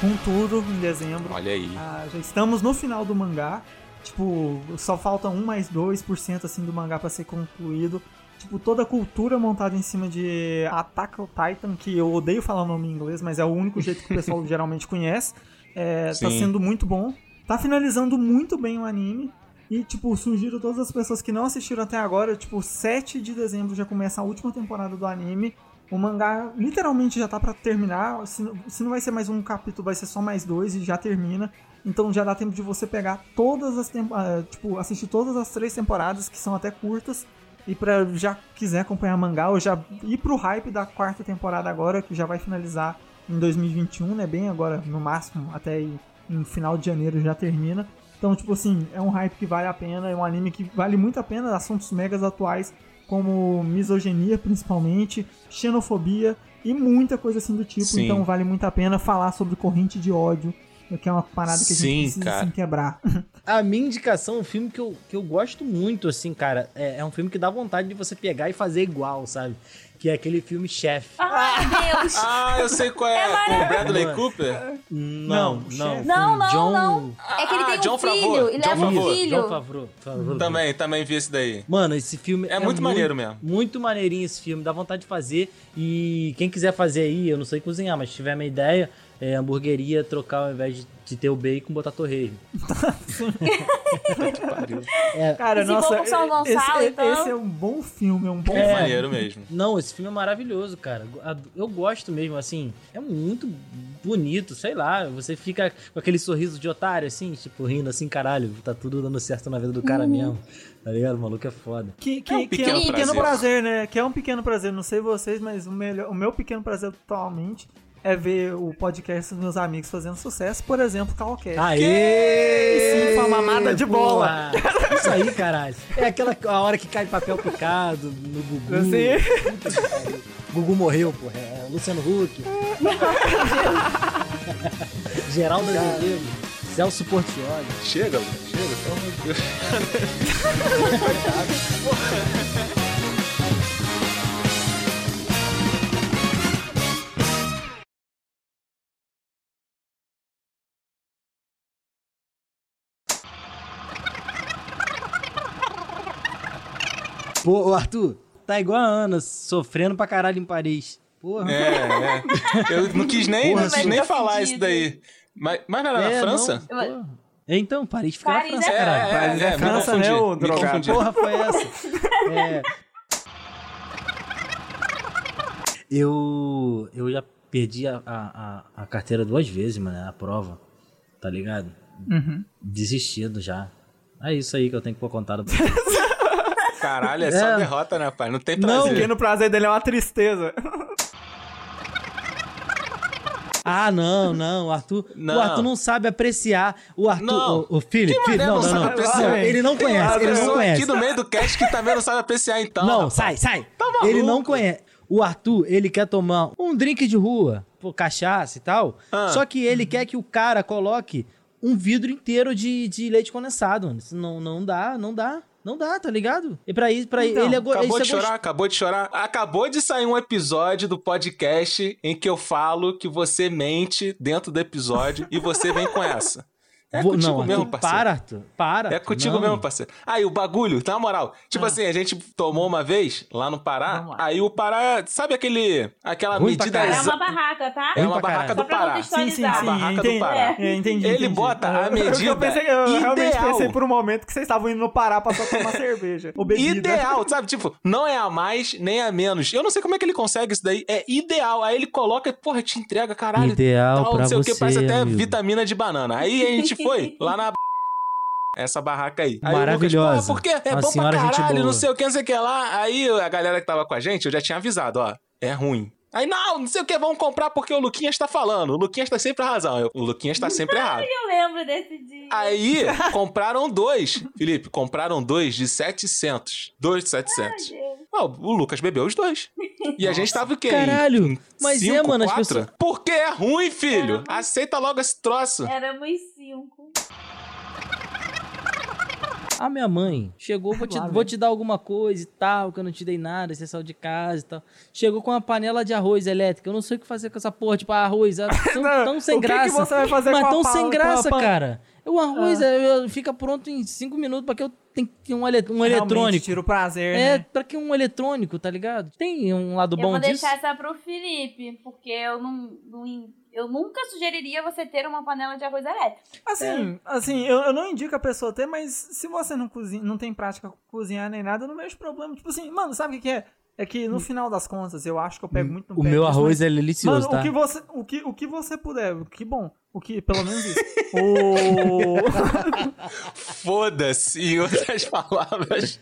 Com tudo em dezembro. Olha aí. Ah, já estamos no final do mangá. Tipo, só falta 1 mais 2% assim do mangá pra ser concluído. Tipo, toda a cultura montada em cima de Attack on Titan, que eu odeio falar o nome em inglês, mas é o único jeito que o pessoal geralmente conhece. É, tá sendo muito bom. Tá finalizando muito bem o anime. E, tipo, sugiro a todas as pessoas que não assistiram até agora, tipo, 7 de dezembro já começa a última temporada do anime. O mangá literalmente já tá pra terminar. Se, não- se não vai ser mais um capítulo, vai ser só mais dois e já termina. Então já dá tempo de você pegar todas as temporadas, tipo, assistir todas as três temporadas, que são até curtas. E pra já quiser acompanhar mangá, ou já ir pro hype da quarta temporada agora, que já vai finalizar em 2021, né? Bem agora, no máximo, até no final de janeiro já termina. Então, tipo assim, é um hype que vale a pena, é um anime que vale muito a pena, assuntos megas atuais, como misoginia, principalmente, xenofobia e muita coisa assim do tipo. Sim. Então, vale muito a pena falar sobre corrente de ódio, que é uma parada que a gente Sim, precisa cara. assim, quebrar. A minha indicação é um filme que eu, que eu gosto muito, assim, cara. É, é um filme que dá vontade de você pegar e fazer igual, sabe? Que é aquele filme Chef. Ai, Deus. Ah, eu sei qual é. com o Bradley Cooper? Não, Não, não. Não, John... não. É que ele Ah, tem John um filho Favreau. e John leva um filho. John Favreau. Favreau. Também, também vi esse daí. Mano, esse filme É muito maneiro mesmo. Muito maneirinho esse filme, dá vontade de fazer. E quem quiser fazer aí, eu não sei cozinhar, mas se tiver uma ideia, é hamburgueria, trocar ao invés de, de ter o bacon, botar torresmo. Pariu. Cara, Se nossa, São esse, Gonçalo, então- esse é um bom filme, é um bom É maneiro mesmo. Não, esse filme é maravilhoso, cara. Eu gosto mesmo, assim. É muito bonito, sei lá. Você fica com aquele sorriso de otário, assim, tipo, rindo assim, caralho, tá tudo dando certo na vida do cara mesmo. Tá ligado? O maluco é foda. Que, que, É um que é um pequeno pequeno prazer. prazer. né? Que é um pequeno prazer. Não sei vocês, mas o, melhor, o meu pequeno prazer atualmente é ver o podcast dos meus amigos fazendo sucesso. Por exemplo, Calcast. Aê! Sim, foi uma mamada de bola. Isso aí, caralho. É aquela a hora que cai papel picado no Gugu. Assim, Gugu morreu, porra. É Luciano Huck. Geraldo Azevedo. Celso Portioli. Chega, Lucas, chega, pelo amor de Deus. Pô, Arthur, tá igual a Ana, sofrendo pra caralho em Paris. Porra. É, é. Eu não quis nem, Porra, não quis nem tá falar fudido. isso daí. Mas, mas não era na É, França? não. É, então, Paris fica Paris na França, é- caralho. Paris é me França, né, ô drogado? porra foi essa? É. Eu, eu já perdi a, a, a- a carteira duas vezes, mano, a prova, tá ligado? Uhum. Desistindo já. É isso aí que eu tenho que pôr contado. Caralho, é só É. derrota, né, pai? Não tem o prazer. pequeno prazer dele é uma tristeza. Ah, não, não, o Arthur, Não. o Arthur não sabe apreciar. O Arthur, Não. o, o Felipe, Felipe, não, não não, sabe não, apreciar? não, ele não conhece, ele não conhece. aqui no meio do cast que também não sabe apreciar, então. Não, rapaz. sai, sai. Tá maluco? ele não conhece. O Arthur, ele quer tomar um drink de rua, pô, cachaça e tal. Ah. Só que ele quer que o cara coloque um vidro inteiro de, de leite condensado. não, não dá, não dá. Não dá, tá ligado? E pra isso, pra Então, ele é go- Acabou de é gost- chorar, acabou de chorar. Acabou de sair um episódio do podcast em que eu falo que você mente dentro do episódio e você vem com essa. É Vou- contigo não, mesmo, Arthur, parceiro. para, Arthur. Para. É contigo não. mesmo, parceiro. Aí, o bagulho, na moral, tipo assim, a gente tomou uma vez lá no Pará, lá. aí o Pará, sabe aquele, aquela Ruim medida. É uma barraca, tá? É uma barraca do Pará. Sim, sim, A sim. barraca do entendi, Pará. É, entendi, Ele entendi. bota a Eu- Eu, medida pensei, eu realmente ideal. pensei por um momento que vocês estavam indo no Pará pra só tomar cerveja. Ou bebida. Ideal, sabe? Tipo, não é a mais nem a menos. Eu não sei como é que ele consegue isso daí. É ideal. Aí ele coloca e, porra, te entrega, caralho. Ideal tal, pra não sei o que, você, parece até amigo. vitamina de banana. Aí a gente foi lá na. Essa barraca aí. aí Maravilhosa. Lucas, porque é Uma bom senhora pra gente caralho, não sei o que, não sei o que lá. Aí a galera que tava com a gente, eu já tinha avisado, ó. É ruim. Aí, não, não sei o que, vamos comprar porque o Luquinhas tá falando. O Luquinhas tá sempre a razão. Eu- o Luquinhas tá sempre errado. Eu lembro desse dia. Aí, compraram dois. Felipe, compraram dois de 700. Dois de 700. Ó, o Lucas bebeu os dois. E a gente tava o quê? Caralho, mas cinco, é, mano, as quatro? pessoas- Porque é ruim, filho. Aceita logo esse troço. Éramos cinco. Ah, minha mãe chegou, vou te, Lá, vou velho. te dar alguma coisa e tal, que eu não te dei nada, você saiu de casa e tal. Chegou com uma panela de arroz elétrica. Eu não sei o que fazer com essa porra, tipo, arroz. ah, Tão, Não, tão sem o que que graça. você vai fazer mas com a tão pa- sem a graça, pan- cara. O arroz Ah. é, é, fica pronto em cinco minutos, pra que eu tenho que ter um, ele- um Realmente, eletrônico. Tira o prazer, É, né? pra que um eletrônico, tá ligado? Tem um lado Eu bom vou disso? deixar essa pro Felipe, porque eu não, não- eu nunca sugeriria você ter uma panela de arroz elétrica. Assim, assim eu, eu não indico a pessoa ter, mas se você não, cozinha, não tem prática com cozinhar nem nada, eu não vejo problema. Tipo assim, mano, sabe o que, que é? É que no final das contas, eu acho que eu pego muito no O pé meu arroz mas- é delicioso, Mano, tá? o, que você, o, que, o que você puder, o que bom. O que, pelo menos isso. o... Foda-se, em outras palavras.